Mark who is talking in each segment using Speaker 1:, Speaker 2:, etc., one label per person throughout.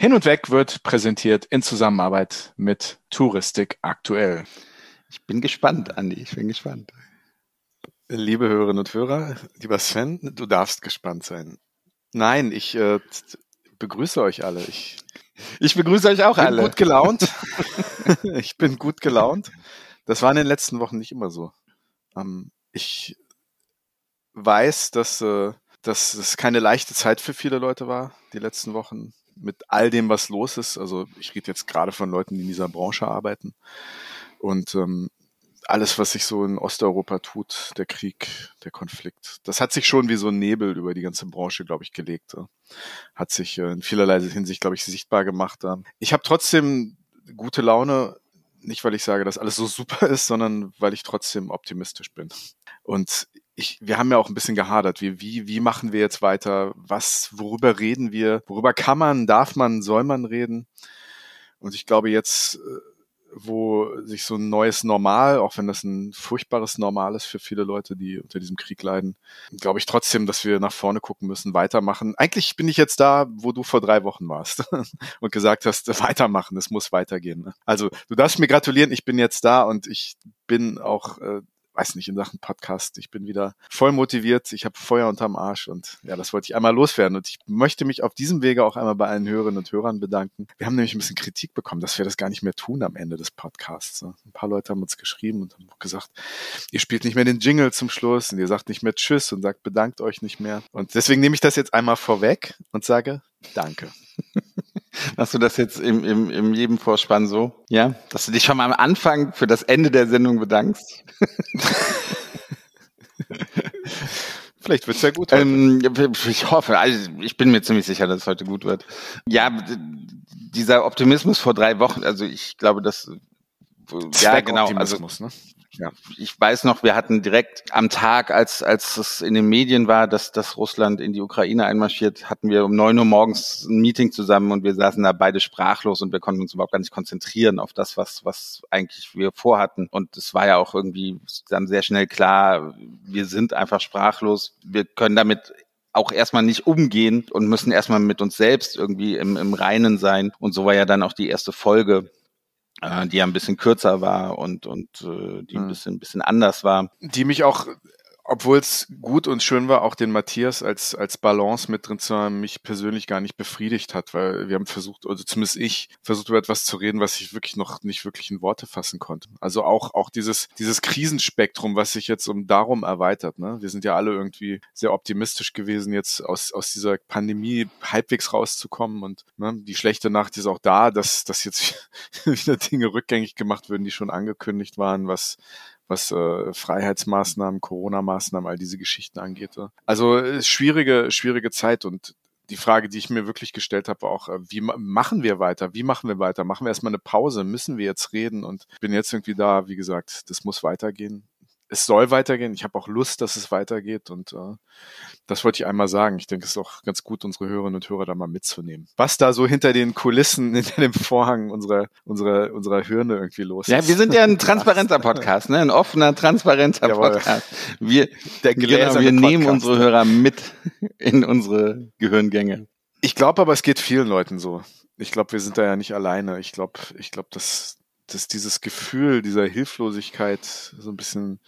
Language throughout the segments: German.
Speaker 1: Hin und Weg wird präsentiert in Zusammenarbeit mit Touristik aktuell.
Speaker 2: Ich bin gespannt, Andi, ich bin gespannt.
Speaker 3: Liebe Hörerinnen und Hörer, lieber Sven, du darfst gespannt sein. Nein, ich äh, begrüße euch alle. Ich,
Speaker 2: ich begrüße euch auch
Speaker 3: bin
Speaker 2: alle.
Speaker 3: gut gelaunt. ich bin gut gelaunt. Das war in den letzten Wochen nicht immer so. Ähm, ich weiß, dass, äh, dass es keine leichte Zeit für viele Leute war, die letzten Wochen, mit all dem, was los ist. Also ich rede jetzt gerade von Leuten, die in dieser Branche arbeiten. Und ähm, alles, was sich so in Osteuropa tut, der Krieg, der Konflikt, das hat sich schon wie so ein Nebel über die ganze Branche, glaube ich, gelegt. Hat sich äh, in vielerlei Hinsicht, glaube ich, sichtbar gemacht. Ich habe trotzdem gute Laune, nicht weil ich sage, dass alles so super ist, sondern weil ich trotzdem optimistisch bin. Und ich, wir haben ja auch ein bisschen gehadert. Wie, wie, wie machen wir jetzt weiter? Was, worüber reden wir? Worüber kann man, darf man, soll man reden? Und ich glaube jetzt, äh, wo sich so ein neues Normal, auch wenn das ein furchtbares Normal ist für viele Leute, die unter diesem Krieg leiden, glaube ich trotzdem, dass wir nach vorne gucken müssen, weitermachen. Eigentlich bin ich jetzt da, wo du vor drei Wochen warst und gesagt hast, weitermachen, es muss weitergehen. Ne? Also du darfst mir gratulieren, ich bin jetzt da und ich bin auch äh, weiß nicht, in Sachen Podcast. Ich bin wieder voll motiviert. Ich habe Feuer unterm Arsch und ja, das wollte ich einmal loswerden. Und ich möchte mich auf diesem Wege auch einmal bei allen Hörerinnen und Hörern bedanken. Wir haben nämlich ein bisschen Kritik bekommen, dass wir das gar nicht mehr tun am Ende des Podcasts. Ein paar Leute haben uns geschrieben und haben gesagt, ihr spielt nicht mehr den Jingle zum Schluss und ihr sagt nicht mehr Tschüss und sagt bedankt euch nicht mehr. Und deswegen nehme ich das jetzt einmal vorweg und sage Danke.
Speaker 2: Machst du das jetzt im, im, im jedem Vorspann so? Ja? Dass du dich schon mal am Anfang für das Ende der Sendung bedankst?
Speaker 3: Vielleicht wird es ja gut.
Speaker 2: Ähm, ich hoffe, also ich bin mir ziemlich sicher, dass es heute gut wird. Ja, dieser Optimismus vor drei Wochen, also ich glaube, dass ja genau, also ne? Ja. Ich weiß noch, wir hatten direkt am Tag, als, als es in den Medien war, dass, dass Russland in die Ukraine einmarschiert, hatten wir um neun Uhr morgens ein Meeting zusammen und wir saßen da beide sprachlos und wir konnten uns überhaupt gar nicht konzentrieren auf das, was, was eigentlich wir vorhatten. Und es war ja auch irgendwie dann sehr schnell klar, wir sind einfach sprachlos. Wir können damit auch erstmal nicht umgehen und müssen erstmal mit uns selbst irgendwie im, im Reinen sein. Und so war ja dann auch die erste Folge die ja ein bisschen kürzer war und, und äh, die ein hm. bisschen, ein bisschen anders war.
Speaker 3: Die mich auch obwohl es gut und schön war, auch den Matthias als, als Balance mit drin zu haben, mich persönlich gar nicht befriedigt hat, weil wir haben versucht, also zumindest ich, versucht über etwas zu reden, was ich wirklich noch nicht wirklich in Worte fassen konnte. Also auch, auch dieses, dieses Krisenspektrum, was sich jetzt um darum erweitert, ne? Wir sind ja alle irgendwie sehr optimistisch gewesen, jetzt aus, aus dieser Pandemie halbwegs rauszukommen und ne, die schlechte Nacht ist auch da, dass, dass jetzt wieder Dinge rückgängig gemacht würden, die schon angekündigt waren, was, was äh, Freiheitsmaßnahmen, Corona-Maßnahmen, all diese Geschichten angeht. Also äh, schwierige, schwierige Zeit und die Frage, die ich mir wirklich gestellt habe, auch, äh, wie machen wir weiter? Wie machen wir weiter? Machen wir erstmal eine Pause? Müssen wir jetzt reden? Und bin jetzt irgendwie da, wie gesagt, das muss weitergehen es soll weitergehen. Ich habe auch Lust, dass es weitergeht und äh, das wollte ich einmal sagen. Ich denke, es ist auch ganz gut, unsere Hörerinnen und Hörer da mal mitzunehmen. Was da so hinter den Kulissen, hinter dem Vorhang unserer, unserer, unserer Hirne irgendwie los
Speaker 2: ist. Ja, wir sind ja ein transparenter Podcast, ne? ein offener, transparenter Jawohl. Podcast. Wir, Der genau, wir nehmen unsere Hörer mit in unsre Gehirngänge.
Speaker 3: Ich glaube aber, es geht vielen Leuten so. Ich glaube, wir sind da ja nicht alleine. Ich glaube, ich glaube, dass dass dieses Gefühl dieser Hilflosigkeit so ein bisschen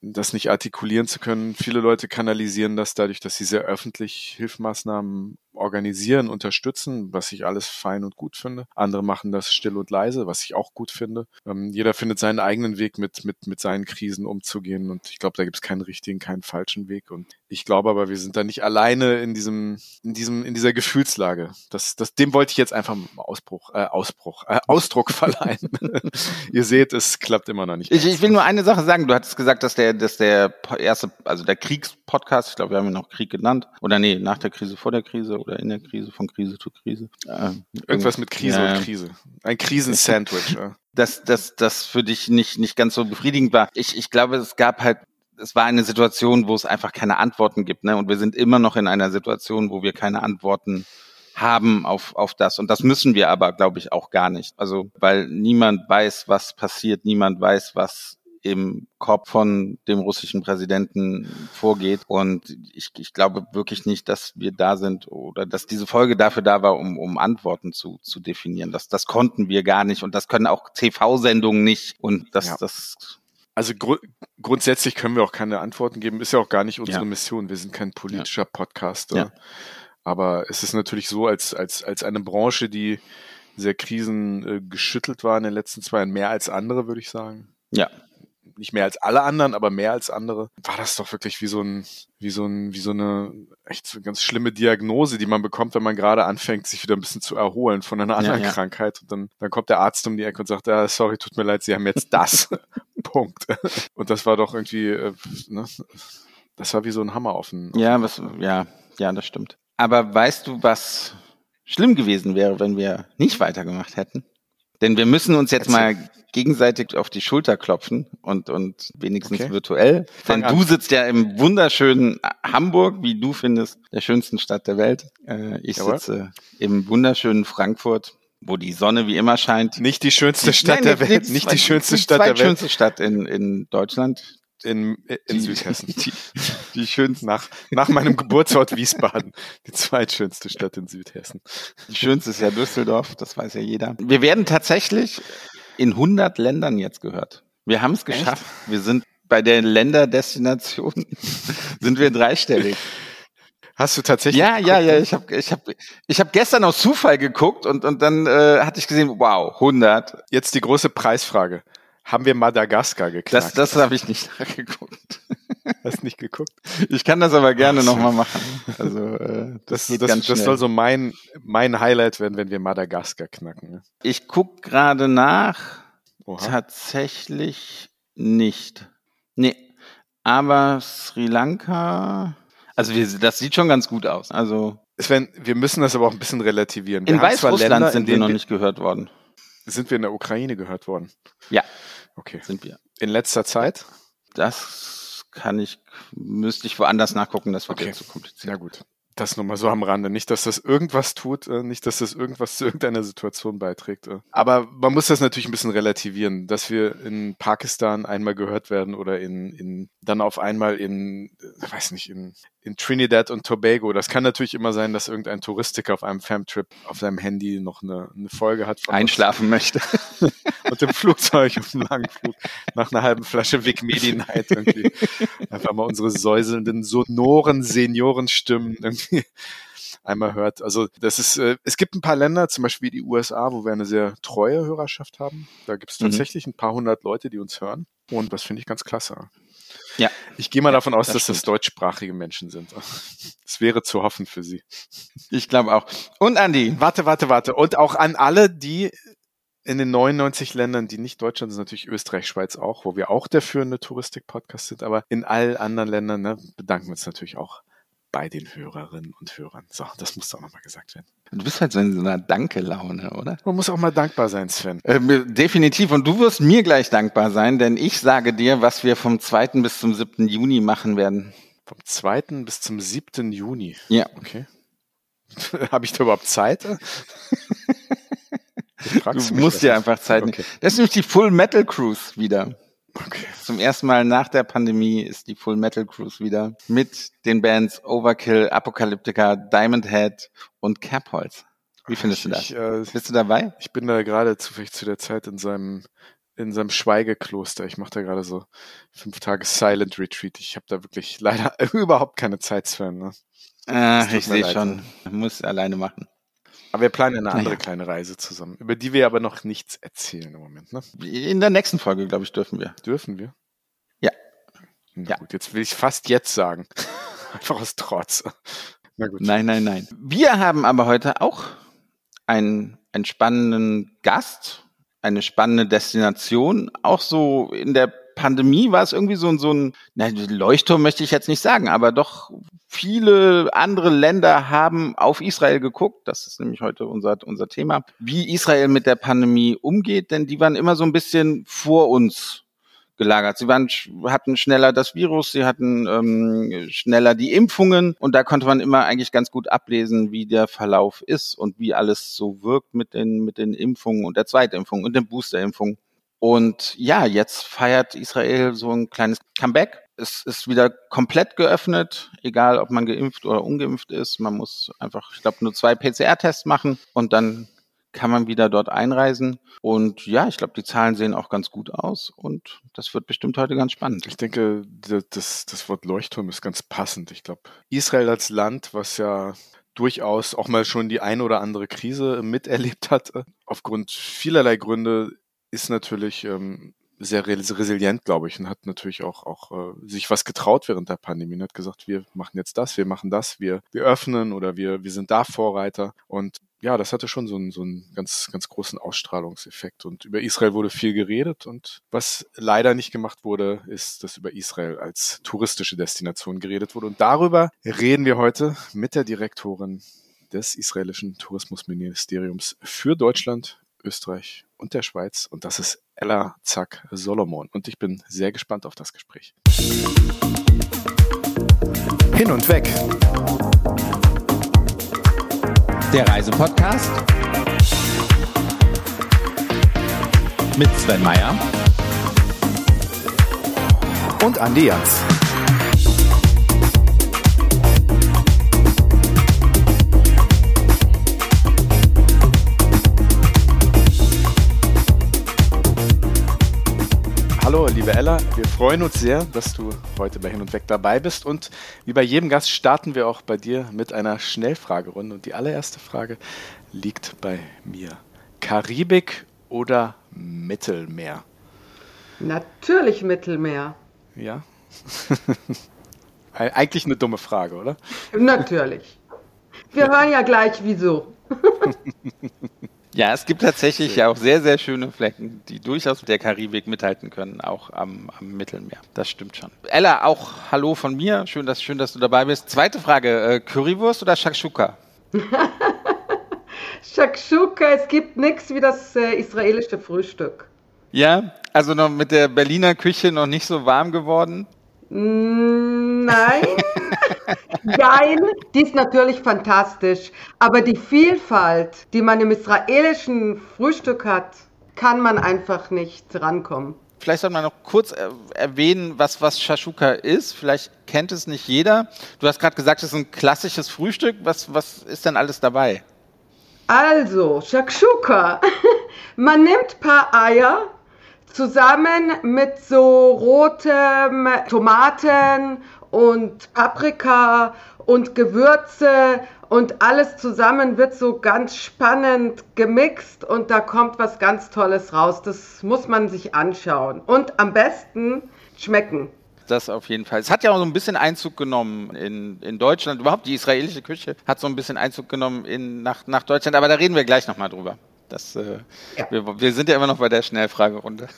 Speaker 3: das nicht artikulieren zu können. Viele Leute kanalisieren das dadurch, dass sie sehr öffentlich Hilfmaßnahmen organisieren, unterstützen, was ich alles fein und gut finde. Andere machen das still und leise, was ich auch gut finde. Ähm, jeder findet seinen eigenen Weg, mit, mit, mit seinen Krisen umzugehen. Und ich glaube, da gibt es keinen richtigen, keinen falschen Weg. Und ich glaube aber, wir sind da nicht alleine in diesem, in diesem, in dieser Gefühlslage. Das, das, dem wollte ich jetzt einfach Ausbruch, äh, Ausbruch, äh, Ausdruck verleihen. Ihr seht, es klappt immer noch nicht.
Speaker 2: Ich, ich will nur eine Sache sagen. Du hattest gesagt, dass der, dass der erste, also der Kriegspodcast, ich glaube, wir haben ihn noch Krieg genannt, oder nee, nach der Krise, vor der Krise, oder in der Krise, von Krise zu Krise.
Speaker 3: Äh, Irgendwas mit Krise ja. und Krise. Ein Krisensandwich. ja.
Speaker 2: Dass das, das für dich nicht, nicht ganz so befriedigend war. Ich, ich glaube, es gab halt es war eine Situation, wo es einfach keine Antworten gibt, ne? Und wir sind immer noch in einer Situation, wo wir keine Antworten haben auf, auf das. Und das müssen wir aber, glaube ich, auch gar nicht. Also, weil niemand weiß, was passiert, niemand weiß, was im Kopf von dem russischen Präsidenten vorgeht. Und ich, ich glaube wirklich nicht, dass wir da sind oder dass diese Folge dafür da war, um, um Antworten zu, zu definieren. Das, das konnten wir gar nicht und das können auch TV-Sendungen nicht. Und das, ja. das
Speaker 3: also gru grundsätzlich können wir auch keine Antworten geben. Ist ja auch gar nicht unsere ja. Mission. Wir sind kein politischer ja. Podcaster. Ja. Aber es ist natürlich so, als, als, als eine Branche, die sehr krisengeschüttelt war in den letzten zwei Jahren, mehr als andere, würde ich sagen.
Speaker 2: Ja.
Speaker 3: Nicht mehr als alle anderen, aber mehr als andere. War das doch wirklich wie so ein, wie so ein, wie so eine echt so eine ganz schlimme Diagnose, die man bekommt, wenn man gerade anfängt, sich wieder ein bisschen zu erholen von einer anderen ja, ja. Krankheit. Und dann, dann kommt der Arzt um die Ecke und sagt, ah, sorry, tut mir leid, Sie haben jetzt das. Punkt. Und das war doch irgendwie, äh, ne? das war wie so ein Hammer offen.
Speaker 2: Ja, was, ja, ja, das stimmt. Aber weißt du, was schlimm gewesen wäre, wenn wir nicht weitergemacht hätten? Denn wir müssen uns jetzt Erzähl. mal gegenseitig auf die Schulter klopfen und, und wenigstens okay. virtuell. Fang Denn an. du sitzt ja im wunderschönen Hamburg, wie du findest, der schönsten Stadt der Welt. Äh, ich Jawohl. sitze im wunderschönen Frankfurt, wo die Sonne wie immer scheint.
Speaker 3: Nicht die schönste Stadt Nein, der Welt, nicht die schönste Stadt der Welt. Die
Speaker 2: schönste Stadt in, in Deutschland
Speaker 3: in, in die, Südhessen. Die, die schönste nach, nach meinem Geburtsort Wiesbaden. Die zweitschönste Stadt in Südhessen.
Speaker 2: Die schönste ist ja Düsseldorf, das weiß ja jeder. Wir werden tatsächlich in 100 Ländern jetzt gehört. Wir haben es geschafft. Echt? Wir sind bei der Länderdestination sind wir dreistellig.
Speaker 3: Hast du tatsächlich?
Speaker 2: Ja, ja, ja. Ich habe ich hab, ich hab gestern aus Zufall geguckt und, und dann äh, hatte ich gesehen, wow, 100.
Speaker 3: Jetzt die große Preisfrage haben wir Madagaskar geknackt.
Speaker 2: Das, das habe ich nicht nachgeguckt.
Speaker 3: Hast nicht geguckt?
Speaker 2: Ich kann das aber gerne nochmal machen. Also äh,
Speaker 3: das, das, das, das soll so mein, mein Highlight werden, wenn wir Madagaskar knacken. Ne?
Speaker 2: Ich guck gerade nach. Oha. Tatsächlich nicht. Nee. Aber Sri Lanka. Also wir, das sieht schon ganz gut aus. Also
Speaker 3: Sven, wir müssen das aber auch ein bisschen relativieren.
Speaker 2: Wir in Weißrussland sind wir noch nicht gehört worden.
Speaker 3: Sind wir in der Ukraine gehört worden?
Speaker 2: Ja.
Speaker 3: Okay.
Speaker 2: Sind wir.
Speaker 3: In letzter Zeit?
Speaker 2: Das kann ich, müsste ich woanders nachgucken, das wird okay. zu kompliziert.
Speaker 3: Ja gut. Das nur mal so am Rande. Nicht, dass das irgendwas tut, äh, nicht, dass das irgendwas zu irgendeiner Situation beiträgt. Äh. Aber man muss das natürlich ein bisschen relativieren, dass wir in Pakistan einmal gehört werden oder in, in dann auf einmal in, äh, weiß nicht, in, in Trinidad und Tobago. Das kann natürlich immer sein, dass irgendein Touristiker auf einem Famtrip auf seinem Handy noch eine, eine Folge hat.
Speaker 2: Einschlafen möchte.
Speaker 3: und im Flugzeug auf einem langen Flug nach einer halben Flasche Vic Medi Night irgendwie einfach mal unsere säuselnden, sonoren Seniorenstimmen irgendwie einmal hört. Also das ist, äh, es gibt ein paar Länder, zum Beispiel die USA, wo wir eine sehr treue Hörerschaft haben. Da gibt es mhm. tatsächlich mhm. ein paar hundert Leute, die uns hören. Und das finde ich ganz klasse. Ja. Ich gehe mal davon aus, das dass stimmt. das deutschsprachige Menschen sind. Es wäre zu hoffen für sie.
Speaker 2: Ich glaube auch. Und Andi.
Speaker 3: Warte, warte, warte. Und auch an alle, die in den 99 Ländern, die nicht Deutschland sind, natürlich Österreich, Schweiz auch, wo wir auch der führende Touristik-Podcast sind, aber in allen anderen Ländern ne, bedanken wir uns natürlich auch bei den Hörerinnen und Hörern. So, das muss auch nochmal gesagt werden.
Speaker 2: Du bist halt so in so einer Danke-Laune, oder?
Speaker 3: Man muss auch mal dankbar sein, Sven.
Speaker 2: Äh, definitiv. Und du wirst mir gleich dankbar sein, denn ich sage dir, was wir vom 2. bis zum 7. Juni machen werden.
Speaker 3: Vom 2. bis zum 7. Juni?
Speaker 2: Ja.
Speaker 3: Okay. Habe ich da überhaupt Zeit?
Speaker 2: du musst dir einfach Zeit nehmen. Okay. Das ist nämlich die Full Metal Cruise wieder. Okay. Zum ersten Mal nach der Pandemie ist die Full Metal Cruise wieder mit den Bands Overkill, Apocalyptica, Diamond Head und Capholz. Wie findest du das? Ich, äh, Bist du dabei?
Speaker 3: Ich bin da gerade zufällig zu der Zeit in seinem in seinem Schweigekloster. Ich mache da gerade so fünf Tage Silent Retreat. Ich habe da wirklich leider überhaupt keine Zeit für. Ne?
Speaker 2: Ach, ich sehe schon. Muss alleine machen.
Speaker 3: Aber wir planen eine andere naja. kleine Reise zusammen, über die wir aber noch nichts erzählen im Moment. Ne?
Speaker 2: In der nächsten Folge, glaube ich, dürfen wir.
Speaker 3: Dürfen wir?
Speaker 2: Ja.
Speaker 3: Na ja. gut, jetzt will ich fast jetzt sagen. Einfach aus Trotz.
Speaker 2: Na gut. Nein, nein, nein. Wir haben aber heute auch einen, einen spannenden Gast, eine spannende Destination, auch so in der Pandemie war es irgendwie so, so ein, na, Leuchtturm möchte ich jetzt nicht sagen, aber doch viele andere Länder haben auf Israel geguckt. Das ist nämlich heute unser, unser Thema, wie Israel mit der Pandemie umgeht, denn die waren immer so ein bisschen vor uns gelagert. Sie waren, hatten schneller das Virus, sie hatten ähm, schneller die Impfungen und da konnte man immer eigentlich ganz gut ablesen, wie der Verlauf ist und wie alles so wirkt mit den, mit den Impfungen und der Zweitimpfung und den Boosterimpfungen. Und ja, jetzt feiert Israel so ein kleines Comeback. Es ist wieder komplett geöffnet, egal ob man geimpft oder ungeimpft ist. Man muss einfach, ich glaube, nur zwei PCR-Tests machen und dann kann man wieder dort einreisen. Und ja, ich glaube, die Zahlen sehen auch ganz gut aus und das wird bestimmt heute ganz spannend.
Speaker 3: Ich denke, das, das Wort Leuchtturm ist ganz passend. Ich glaube, Israel als Land, was ja durchaus auch mal schon die eine oder andere Krise miterlebt hatte, aufgrund vielerlei Gründe ist natürlich ähm, sehr resilient, glaube ich, und hat natürlich auch, auch äh, sich was getraut während der Pandemie und hat gesagt, wir machen jetzt das, wir machen das, wir, wir öffnen oder wir, wir sind da Vorreiter. Und ja, das hatte schon so einen, so einen ganz, ganz großen Ausstrahlungseffekt. Und über Israel wurde viel geredet. Und was leider nicht gemacht wurde, ist, dass über Israel als touristische Destination geredet wurde. Und darüber reden wir heute mit der Direktorin des israelischen Tourismusministeriums für Deutschland, Österreich und der Schweiz. Und das ist Ella Zack Solomon. Und ich bin sehr gespannt auf das Gespräch.
Speaker 4: Hin und weg. Der Reisepodcast mit Sven Meyer und Andi Jans.
Speaker 3: Hallo, liebe Ella, wir freuen uns sehr, dass du heute bei Hin und Weg dabei bist. Und wie bei jedem Gast starten wir auch bei dir mit einer Schnellfragerunde. Und die allererste Frage liegt bei mir. Karibik oder Mittelmeer?
Speaker 5: Natürlich Mittelmeer.
Speaker 3: Ja. Eigentlich eine dumme Frage, oder?
Speaker 5: Natürlich. Wir hören ja gleich wieso.
Speaker 2: Ja, es gibt tatsächlich ja auch sehr, sehr schöne Flecken, die durchaus mit der Karibik mithalten können, auch am, am Mittelmeer. Das stimmt schon. Ella, auch Hallo von mir. Schön, dass, schön, dass du dabei bist. Zweite Frage, äh, Currywurst oder Shakshuka?
Speaker 5: Shakshuka, es gibt nichts wie das äh, israelische Frühstück.
Speaker 2: Ja, also noch mit der Berliner Küche noch nicht so warm geworden?
Speaker 5: Nein. Nein, die ist natürlich fantastisch. Aber die Vielfalt, die man im israelischen Frühstück hat, kann man einfach nicht rankommen.
Speaker 2: Vielleicht sollte man noch kurz erwähnen, was, was Shashuka ist. Vielleicht kennt es nicht jeder. Du hast gerade gesagt, es ist ein klassisches Frühstück. Was, was ist denn alles dabei?
Speaker 5: Also, Shakshuka. Man nimmt ein paar Eier zusammen mit so rotem Tomaten und Paprika und Gewürze und alles zusammen wird so ganz spannend gemixt und da kommt was ganz Tolles raus. Das muss man sich anschauen und am besten schmecken.
Speaker 2: Das auf jeden Fall. Es hat ja auch so ein bisschen Einzug genommen in, in Deutschland. Überhaupt die israelische Küche hat so ein bisschen Einzug genommen in, nach, nach Deutschland, aber da reden wir gleich nochmal drüber. Das, äh, ja. wir, wir, sind ja immer noch bei der Schnellfragerunde.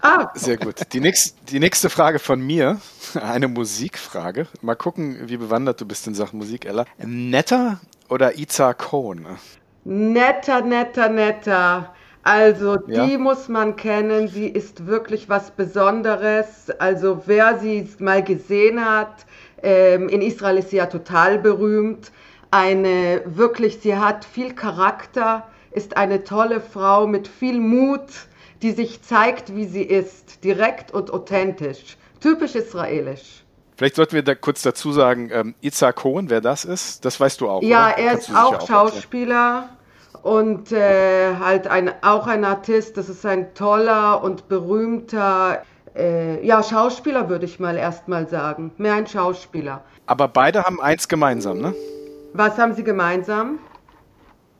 Speaker 3: Ah, sehr gut. Die, nächst, die nächste Frage von mir, eine Musikfrage. Mal gucken, wie bewandert du bist in Sachen Musik, Ella. Netter oder Iza Cohn?
Speaker 5: Netter, netter, netter. Also die ja. muss man kennen. Sie ist wirklich was Besonderes. Also wer sie mal gesehen hat, ähm, in Israel ist sie ja total berühmt. Eine wirklich, sie hat viel Charakter ist eine tolle Frau mit viel Mut, die sich zeigt, wie sie ist, direkt und authentisch. Typisch israelisch.
Speaker 3: Vielleicht sollten wir da kurz dazu sagen, ähm, Itzhak Cohen, wer das ist, das weißt du auch.
Speaker 5: Ja, oder? er Kannst ist auch, auch Schauspieler und äh, halt ein, auch ein Artist. Das ist ein toller und berühmter äh, ja, Schauspieler, würde ich mal erstmal sagen. Mehr ein Schauspieler.
Speaker 3: Aber beide haben eins gemeinsam, ne?
Speaker 5: Was haben sie gemeinsam?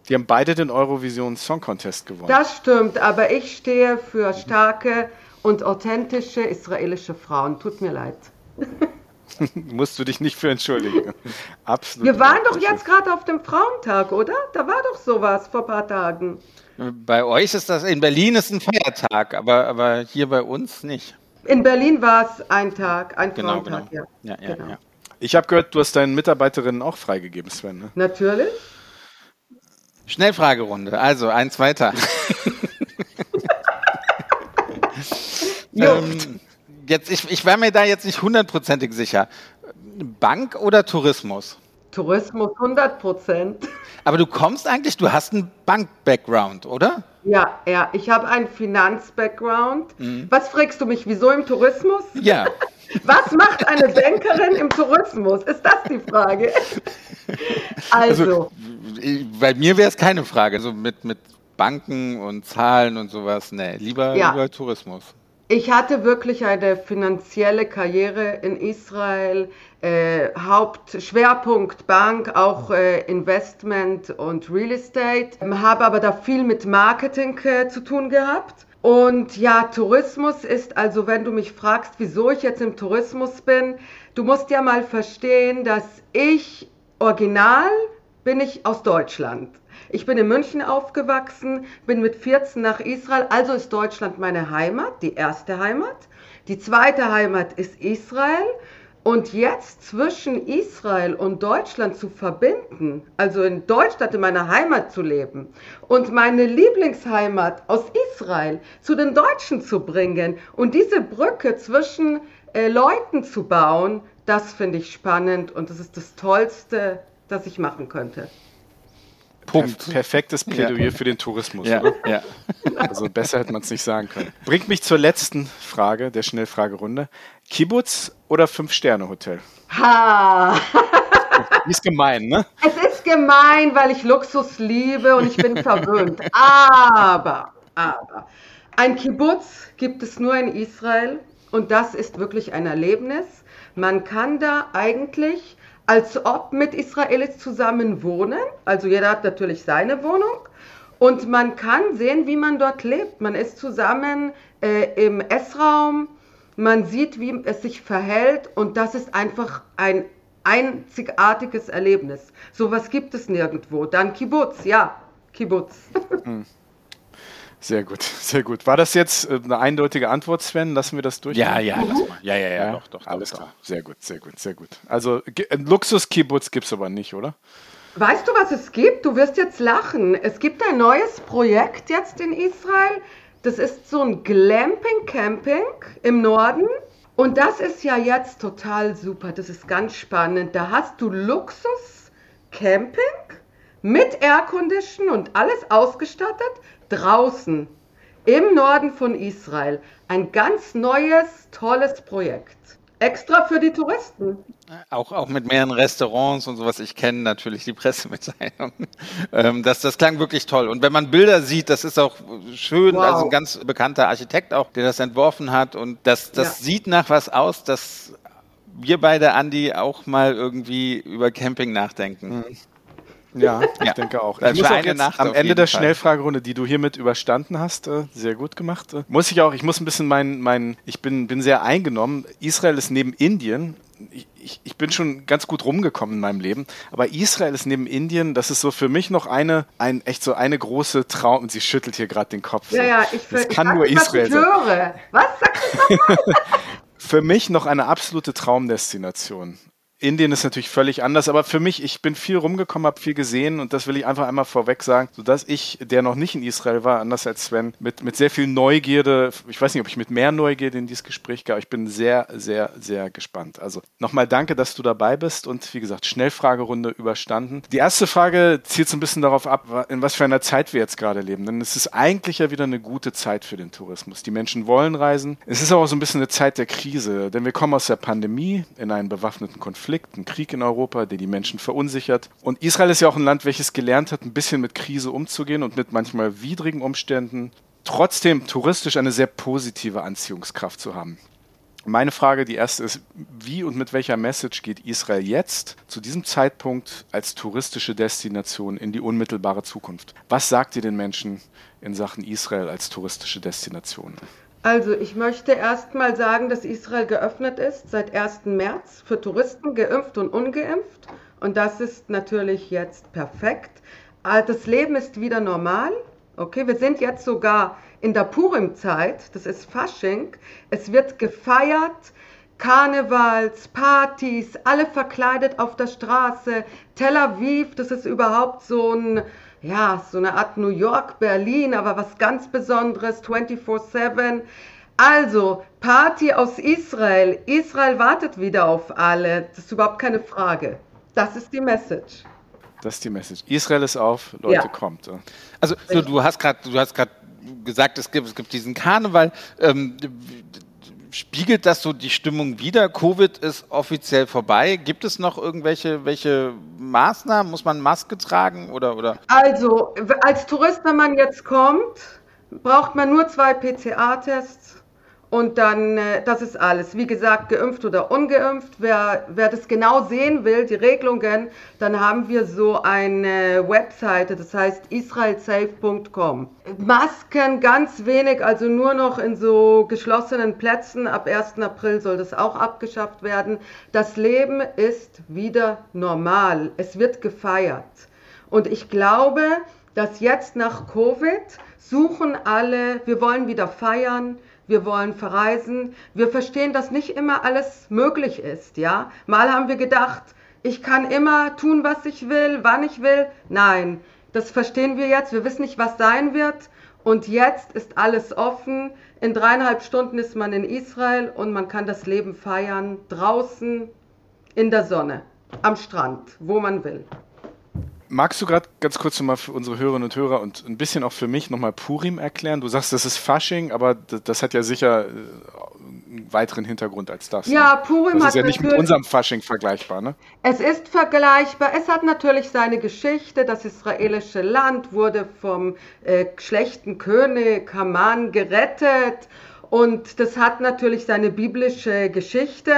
Speaker 3: Die haben beide den Eurovision Song Contest gewonnen.
Speaker 5: Das stimmt, aber ich stehe für starke und authentische israelische Frauen. Tut mir leid.
Speaker 3: Musst du dich nicht für entschuldigen.
Speaker 5: Absolut. Wir waren doch jetzt gerade auf dem Frauentag, oder? Da war doch sowas vor ein paar Tagen.
Speaker 2: Bei euch ist das, in Berlin ist ein Feiertag, aber, aber hier bei uns nicht.
Speaker 5: In Berlin war es ein Tag, ein genau, Frauentag,
Speaker 2: genau. ja. ja, ja, genau. ja.
Speaker 3: Ich habe gehört, du hast deinen Mitarbeiterinnen auch freigegeben, Sven. Ne?
Speaker 5: Natürlich.
Speaker 2: Schnellfragerunde. Also, eins weiter. ähm, jetzt, ich, ich war mir da jetzt nicht hundertprozentig sicher. Bank oder Tourismus?
Speaker 5: Tourismus 100 Prozent.
Speaker 2: Aber du kommst eigentlich, du hast einen Bank-Background, oder?
Speaker 5: Ja, ja, ich habe einen Finanz-Background. Mhm. Was fragst du mich, wieso im Tourismus?
Speaker 2: Ja.
Speaker 5: Was macht eine Bankerin im Tourismus? Ist das die Frage?
Speaker 2: Also, also bei mir wäre es keine Frage. Also mit, mit Banken und Zahlen und sowas, nee, lieber, ja. lieber Tourismus.
Speaker 5: Ich hatte wirklich eine finanzielle Karriere in Israel, äh, Hauptschwerpunkt Bank, auch äh, Investment und Real Estate, habe aber da viel mit Marketing äh, zu tun gehabt. Und ja, Tourismus ist also, wenn du mich fragst, wieso ich jetzt im Tourismus bin, du musst ja mal verstehen, dass ich original bin ich aus Deutschland. Ich bin in München aufgewachsen, bin mit 14 nach Israel, also ist Deutschland meine Heimat, die erste Heimat. Die zweite Heimat ist Israel. Und jetzt zwischen Israel und Deutschland zu verbinden, also in Deutschland, in meiner Heimat zu leben und meine Lieblingsheimat aus Israel zu den Deutschen zu bringen und diese Brücke zwischen äh, Leuten zu bauen, das finde ich spannend und das ist das Tollste, das ich machen könnte.
Speaker 3: Punkt. perfektes Plädoyer ja. für den Tourismus.
Speaker 2: Ja. ja.
Speaker 3: Also besser hätte man es nicht sagen können. Bringt mich zur letzten Frage der Schnellfragerunde. Kibbutz oder Fünf-Sterne-Hotel?
Speaker 5: Ha!
Speaker 3: Ist gemein, ne?
Speaker 5: Es ist gemein, weil ich Luxus liebe und ich bin verwöhnt. Aber, aber, ein Kibbutz gibt es nur in Israel und das ist wirklich ein Erlebnis. Man kann da eigentlich als ob mit Israelis zusammen wohnen. Also jeder hat natürlich seine Wohnung. Und man kann sehen, wie man dort lebt. Man ist zusammen äh, im Essraum, man sieht, wie es sich verhält und das ist einfach ein einzigartiges Erlebnis. Sowas gibt es nirgendwo. Dann Kibbutz, ja, Kibbutz. Hm.
Speaker 3: Sehr gut, sehr gut. War das jetzt äh, eine eindeutige Antwort, Sven? Lassen wir das durch?
Speaker 2: Ja, ja, lass mal. Ja, ja, ja, ja,
Speaker 3: doch, doch. Alles doch, klar. Doch. Sehr gut, sehr gut, sehr gut. Also Luxus-Kibbutz gibt es aber nicht, oder?
Speaker 5: Weißt du, was es gibt? Du wirst jetzt lachen. Es gibt ein neues Projekt jetzt in Israel. Das ist so ein Glamping-Camping im Norden. Und das ist ja jetzt total super. Das ist ganz spannend. Da hast du Luxus-Camping mit Aircondition und alles ausgestattet draußen im Norden von Israel. Ein ganz neues, tolles Projekt. Extra für die Touristen.
Speaker 2: Auch, auch mit mehreren Restaurants und sowas. Ich kenne natürlich die Pressemitteilung. Ähm, das, das klang wirklich toll. Und wenn man Bilder sieht, das ist auch schön. Wow. Also ein ganz bekannter Architekt auch, der das entworfen hat. Und das, das ja. sieht nach was aus, dass wir beide, Andi, auch mal irgendwie über Camping nachdenken. Mhm.
Speaker 3: Ja, ich ja. denke auch. Ich muss auch jetzt Nacht am Ende der Fall. Schnellfragerunde, die du hiermit überstanden hast, äh, sehr gut gemacht. Äh, muss ich auch, ich muss ein bisschen mein, mein ich bin, bin sehr eingenommen. Israel ist neben Indien. Ich, ich, ich, bin schon ganz gut rumgekommen in meinem Leben, aber Israel ist neben Indien, das ist so für mich noch eine, ein, echt so eine große Traum. Und sie schüttelt hier gerade den Kopf.
Speaker 5: Ja, so. ja, ich, das ich kann nur Israel sein. Höre. Was sagst du
Speaker 3: Für mich noch eine absolute Traumdestination. Indien ist natürlich völlig anders, aber für mich, ich bin viel rumgekommen, habe viel gesehen und das will ich einfach einmal vorweg sagen, sodass ich, der noch nicht in Israel war, anders als Sven, mit, mit sehr viel Neugierde, ich weiß nicht, ob ich mit mehr Neugierde in dieses Gespräch gehe, ich bin sehr, sehr, sehr gespannt. Also nochmal danke, dass du dabei bist und wie gesagt, Schnellfragerunde überstanden. Die erste Frage zielt so ein bisschen darauf ab, in was für einer Zeit wir jetzt gerade leben, denn es ist eigentlich ja wieder eine gute Zeit für den Tourismus. Die Menschen wollen reisen. Es ist aber so ein bisschen eine Zeit der Krise, denn wir kommen aus der Pandemie in einen bewaffneten Konflikt Konflikt, ein Krieg in Europa, der die Menschen verunsichert. Und Israel ist ja auch ein Land, welches gelernt hat, ein bisschen mit Krise umzugehen und mit manchmal widrigen Umständen trotzdem touristisch eine sehr positive Anziehungskraft zu haben. Meine Frage, die erste ist, wie und mit welcher Message geht Israel jetzt zu diesem Zeitpunkt als touristische Destination in die unmittelbare Zukunft? Was sagt ihr den Menschen in Sachen Israel als touristische Destination?
Speaker 5: Also ich möchte erst mal sagen, dass Israel geöffnet ist seit 1. März für Touristen, geimpft und ungeimpft. Und das ist natürlich jetzt perfekt. Ah, das Leben ist wieder normal. Okay, wir sind jetzt sogar in der Purim-Zeit, das ist Fasching. Es wird gefeiert, Karnevals, Partys, alle verkleidet auf der Straße. Tel Aviv, das ist überhaupt so ein ja, so eine Art New York, Berlin, aber was ganz Besonderes, 24-7. Also, Party aus Israel. Israel wartet wieder auf alle. Das ist überhaupt keine Frage. Das ist die Message.
Speaker 3: Das ist die Message. Israel ist auf, Leute, ja. kommt.
Speaker 2: Also so, du hast gerade, du hast gerade gesagt, es gibt, es gibt diesen Karneval. Ähm, spiegelt das so die Stimmung wieder? Covid ist offiziell vorbei. Gibt es noch irgendwelche welche Maßnahmen? Muss man Maske tragen oder, oder?
Speaker 5: Also, als Tourist, wenn man jetzt kommt, braucht man nur zwei PCA-Tests und dann, äh, das ist alles. Wie gesagt, geimpft oder ungeimpft. Wer, wer das genau sehen will, die Regelungen, dann haben wir so eine Webseite, das heißt israelsafe.com. Masken ganz wenig, also nur noch in so geschlossenen Plätzen. Ab 1. April soll das auch abgeschafft werden. Das Leben ist wieder normal. Es wird gefeiert. Und ich glaube, dass jetzt nach Covid suchen alle, wir wollen wieder feiern wir wollen verreisen. Wir verstehen, dass nicht immer alles möglich ist, ja. Mal haben wir gedacht, ich kann immer tun, was ich will, wann ich will. Nein, das verstehen wir jetzt. Wir wissen nicht, was sein wird. Und jetzt ist alles offen. In dreieinhalb Stunden ist man in Israel und man kann das Leben feiern, draußen in der Sonne, am Strand, wo man will.
Speaker 3: Magst du gerade ganz kurz nochmal für unsere Hörerinnen und Hörer und ein bisschen auch für mich nochmal Purim erklären? Du sagst, das ist Fasching, aber das hat ja sicher äh, einen weiteren Hintergrund als das.
Speaker 5: Ja, ne? Purim
Speaker 3: das ist ja nicht mit unserem Fasching vergleichbar, ne?
Speaker 5: Es ist vergleichbar. Es hat natürlich seine Geschichte. Das israelische Land wurde vom äh, schlechten König Haman gerettet und das hat natürlich seine biblische Geschichte.